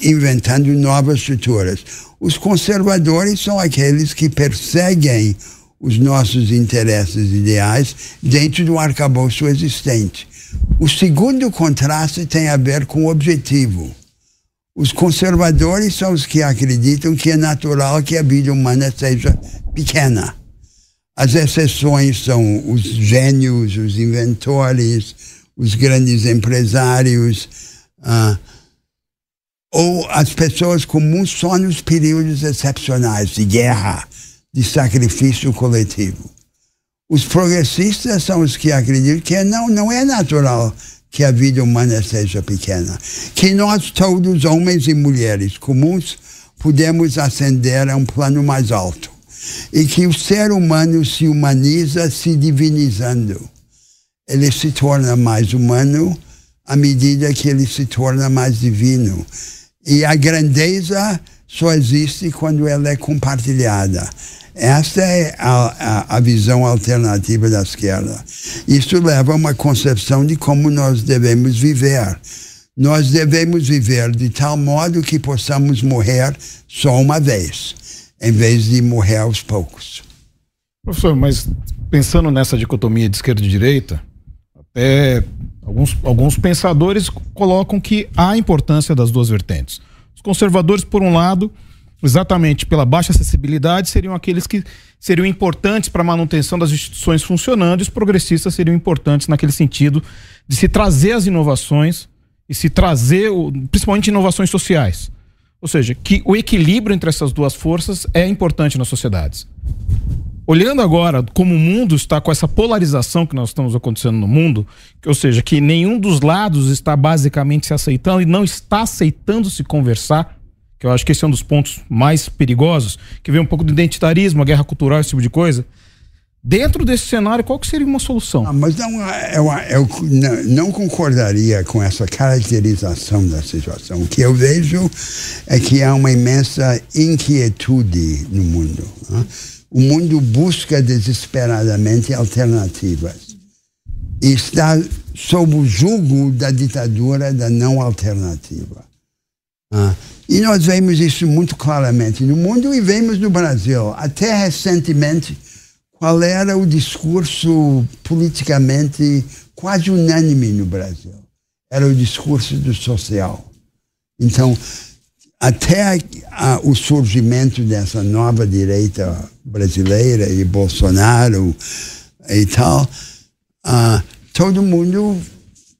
inventando novas estruturas. Os conservadores são aqueles que perseguem os nossos interesses ideais dentro do arcabouço existente. O segundo contraste tem a ver com o objetivo. Os conservadores são os que acreditam que é natural que a vida humana seja pequena. As exceções são os gênios, os inventores, os grandes empresários, uh, ou as pessoas comuns só nos períodos excepcionais de guerra, de sacrifício coletivo. Os progressistas são os que acreditam que não, não é natural que a vida humana seja pequena. Que nós todos, homens e mulheres comuns, podemos ascender a um plano mais alto. E que o ser humano se humaniza se divinizando. Ele se torna mais humano à medida que ele se torna mais divino. E a grandeza só existe quando ela é compartilhada. Esta é a, a, a, visão alternativa da esquerda. Isso leva a uma concepção de como nós devemos viver. Nós devemos viver de tal modo que possamos morrer só uma vez, em vez de morrer aos poucos.
Professor, mas pensando nessa dicotomia de esquerda e direita, até alguns, alguns pensadores colocam que há importância das duas vertentes. Os conservadores, por um lado, exatamente pela baixa acessibilidade, seriam aqueles que seriam importantes para a manutenção das instituições funcionando, e os progressistas seriam importantes naquele sentido de se trazer as inovações e se trazer, principalmente inovações sociais. Ou seja, que o equilíbrio entre essas duas forças é importante nas sociedades. Olhando agora como o mundo está com essa polarização que nós estamos acontecendo no mundo, ou seja, que nenhum dos lados está basicamente se aceitando e não está aceitando se conversar, que eu acho que esse é um dos pontos mais perigosos, que vem um pouco do identitarismo, a guerra cultural, esse tipo de coisa. Dentro desse cenário, qual que seria uma solução?
Ah, mas não, eu, eu não, concordaria com essa caracterização da situação. O que eu vejo é que há uma imensa inquietude no mundo. Né? O mundo busca desesperadamente alternativas. E está sob o jugo da ditadura da não alternativa. Ah, e nós vemos isso muito claramente no mundo e vemos no Brasil. Até recentemente, qual era o discurso politicamente quase unânime no Brasil? Era o discurso do social. Então, até a, o surgimento dessa nova direita brasileira e Bolsonaro e tal, uh, todo mundo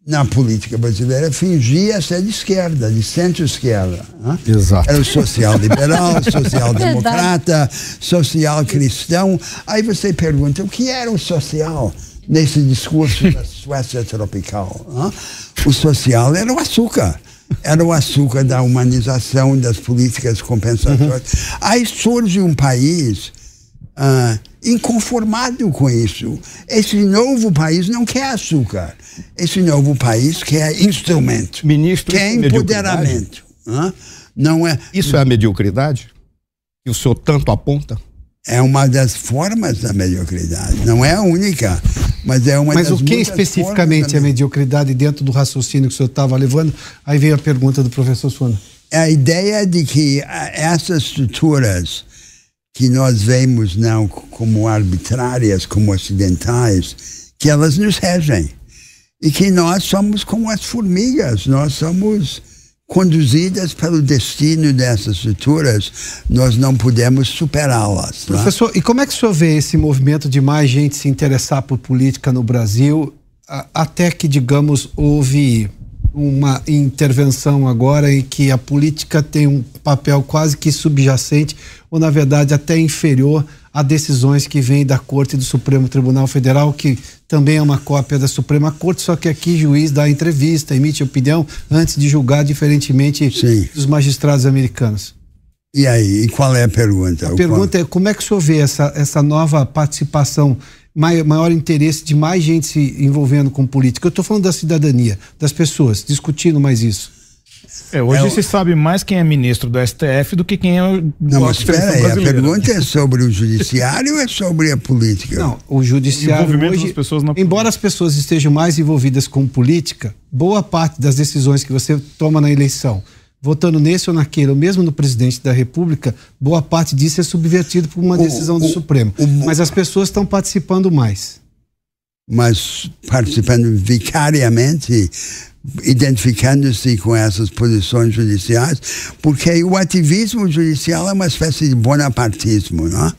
na política brasileira fingia ser de esquerda, de centro-esquerda. Né?
Exato.
Era o social-liberal, social-democrata, social-cristão. Aí você pergunta, o que era o social nesse discurso da Suécia tropical? Né? O social era o açúcar. Era o açúcar da humanização, das políticas compensatórias. Uhum. Aí surge um país uh, inconformado com isso. Esse novo país não quer açúcar. Esse novo país quer instrumento.
Ministro,
quer empoderamento. Não é.
Isso é a mediocridade? Que o senhor tanto aponta?
É uma das formas da mediocridade. Não é a única, mas é uma
mas
das
Mas o que especificamente é mediocridade dentro do raciocínio que o senhor estava levando? Aí veio a pergunta do professor Suana.
É a ideia de que essas estruturas que nós vemos não como arbitrárias, como ocidentais, que elas nos regem. E que nós somos como as formigas, nós somos conduzidas pelo destino dessas estruturas, nós não podemos superá-las.
Né? Professor, e como é que o senhor vê esse movimento de mais gente se interessar por política no Brasil, até que, digamos, houve uma intervenção agora em que a política tem um papel quase que subjacente, ou na verdade até inferior a decisões que vêm da Corte do Supremo Tribunal Federal, que também é uma cópia da Suprema Corte, só que aqui juiz dá entrevista, emite opinião antes de julgar, diferentemente Sim. dos magistrados americanos.
E aí, e qual é a pergunta?
A pergunta qual... é como é que o senhor vê essa, essa nova participação maior, maior interesse de mais gente se envolvendo com política. Eu estou falando da cidadania, das pessoas, discutindo mais isso.
É, hoje é, se sabe mais quem é ministro do STF do que quem é o
Não, mas espera aí, a pergunta é sobre o judiciário ou é sobre a política?
Não, o judiciário hoje, pessoas na... embora as pessoas estejam mais envolvidas com política, boa parte das decisões que você toma na eleição votando nesse ou naquele, ou mesmo no presidente da República, boa parte disso é subvertido por uma decisão o, do o, Supremo. O, Mas as pessoas estão participando mais.
Mas participando vicariamente, identificando-se com essas posições judiciais, porque o ativismo judicial é uma espécie de bonapartismo, não?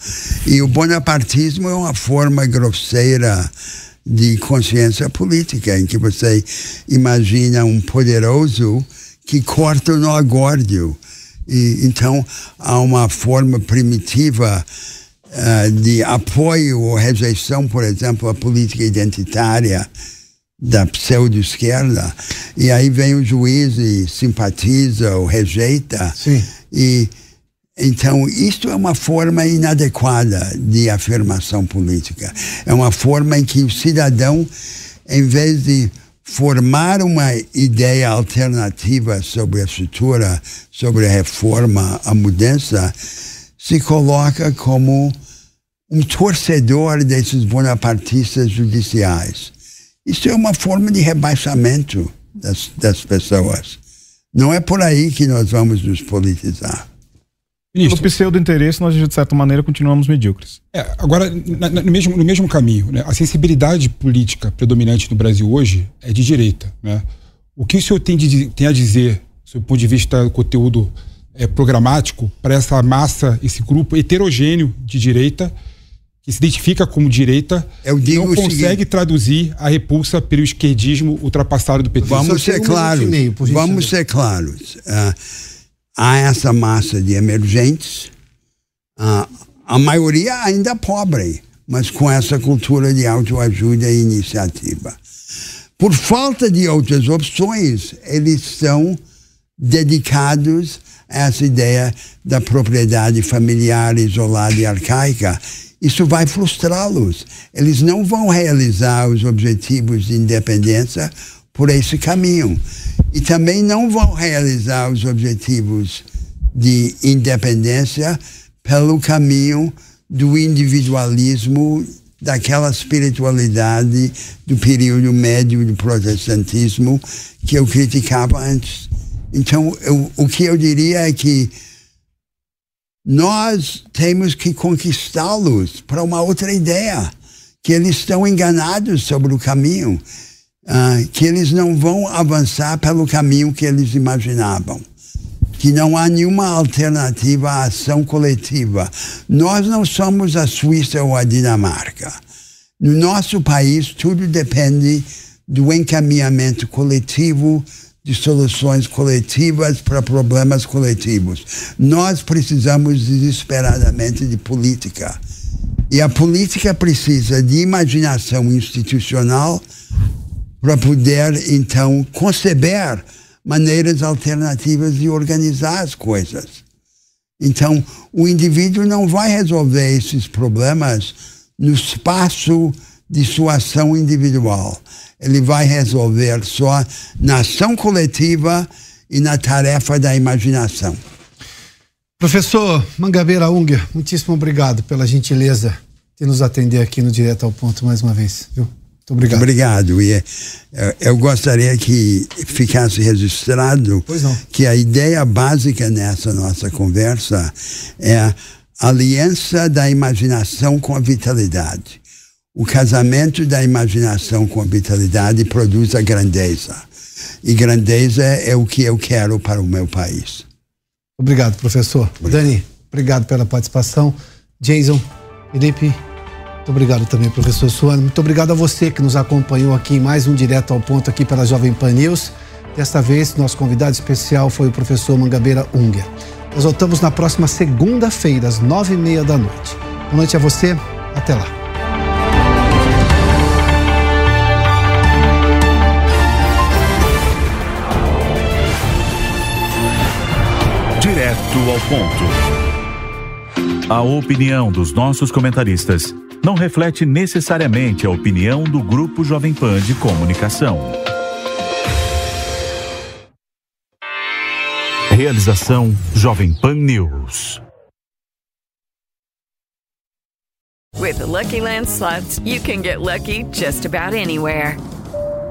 E o bonapartismo é uma forma grosseira de consciência política, em que você imagina um poderoso que cortam no agórdio. E, então, há uma forma primitiva uh, de apoio ou rejeição, por exemplo, à política identitária da pseudo-esquerda. E aí vem o juiz e simpatiza ou rejeita.
Sim.
E então, isto é uma forma inadequada de afirmação política. É uma forma em que o cidadão, em vez de formar uma ideia alternativa sobre a estrutura, sobre a reforma, a mudança, se coloca como um torcedor desses bonapartistas judiciais. Isso é uma forma de rebaixamento das, das pessoas. Não é por aí que nós vamos nos politizar.
Ministro, no pseudo-interesse, nós, de certa maneira, continuamos medíocres.
É, agora, na, no, mesmo, no mesmo caminho, né, a sensibilidade política predominante no Brasil hoje é de direita. Né? O que o senhor tem, de, tem a dizer, do ponto de vista do conteúdo é, programático, para essa massa, esse grupo heterogêneo de direita, que se identifica como direita, e não consegue seguinte, traduzir a repulsa pelo esquerdismo ultrapassado do PT?
Vamos ser claros. Vamos ser claros. Uh, há essa massa de emergentes, uh, a maioria ainda pobre, mas com essa cultura de autoajuda e iniciativa. Por falta de outras opções, eles são dedicados a essa ideia da propriedade familiar isolada e arcaica. Isso vai frustrá-los. Eles não vão realizar os objetivos de independência por esse caminho e também não vão realizar os objetivos de independência pelo caminho do individualismo, daquela espiritualidade do período médio do protestantismo que eu criticava antes. Então, eu, o que eu diria é que nós temos que conquistá-los para uma outra ideia, que eles estão enganados sobre o caminho ah, que eles não vão avançar pelo caminho que eles imaginavam. Que não há nenhuma alternativa à ação coletiva. Nós não somos a Suíça ou a Dinamarca. No nosso país, tudo depende do encaminhamento coletivo, de soluções coletivas para problemas coletivos. Nós precisamos desesperadamente de política. E a política precisa de imaginação institucional para poder, então, conceber maneiras alternativas de organizar as coisas. Então, o indivíduo não vai resolver esses problemas no espaço de sua ação individual. Ele vai resolver só na ação coletiva e na tarefa da imaginação.
Professor Mangabeira Unger, muitíssimo obrigado pela gentileza de nos atender aqui no Direto ao Ponto mais uma vez. Viu? Muito obrigado.
Obrigado. E eh, eu gostaria que ficasse registrado que a ideia básica nessa nossa conversa é aliança da imaginação com a vitalidade. O casamento da imaginação com a vitalidade produz a grandeza. E grandeza é o que eu quero para o meu país.
Obrigado, professor. Obrigado. Dani, obrigado pela participação. Jason, Felipe, muito obrigado também, professor Suano. Muito obrigado a você que nos acompanhou aqui em mais um Direto ao Ponto aqui pela Jovem Pan News. Desta vez, nosso convidado especial foi o professor Mangabeira Unger. Nós voltamos na próxima segunda-feira, às nove e meia da noite. Boa noite a você, até lá.
Direto ao ponto. A opinião dos nossos comentaristas não reflete necessariamente a opinião do Grupo Jovem Pan de Comunicação. Realização Jovem Pan News.
With the Lucky Land slots, you can get lucky just about anywhere.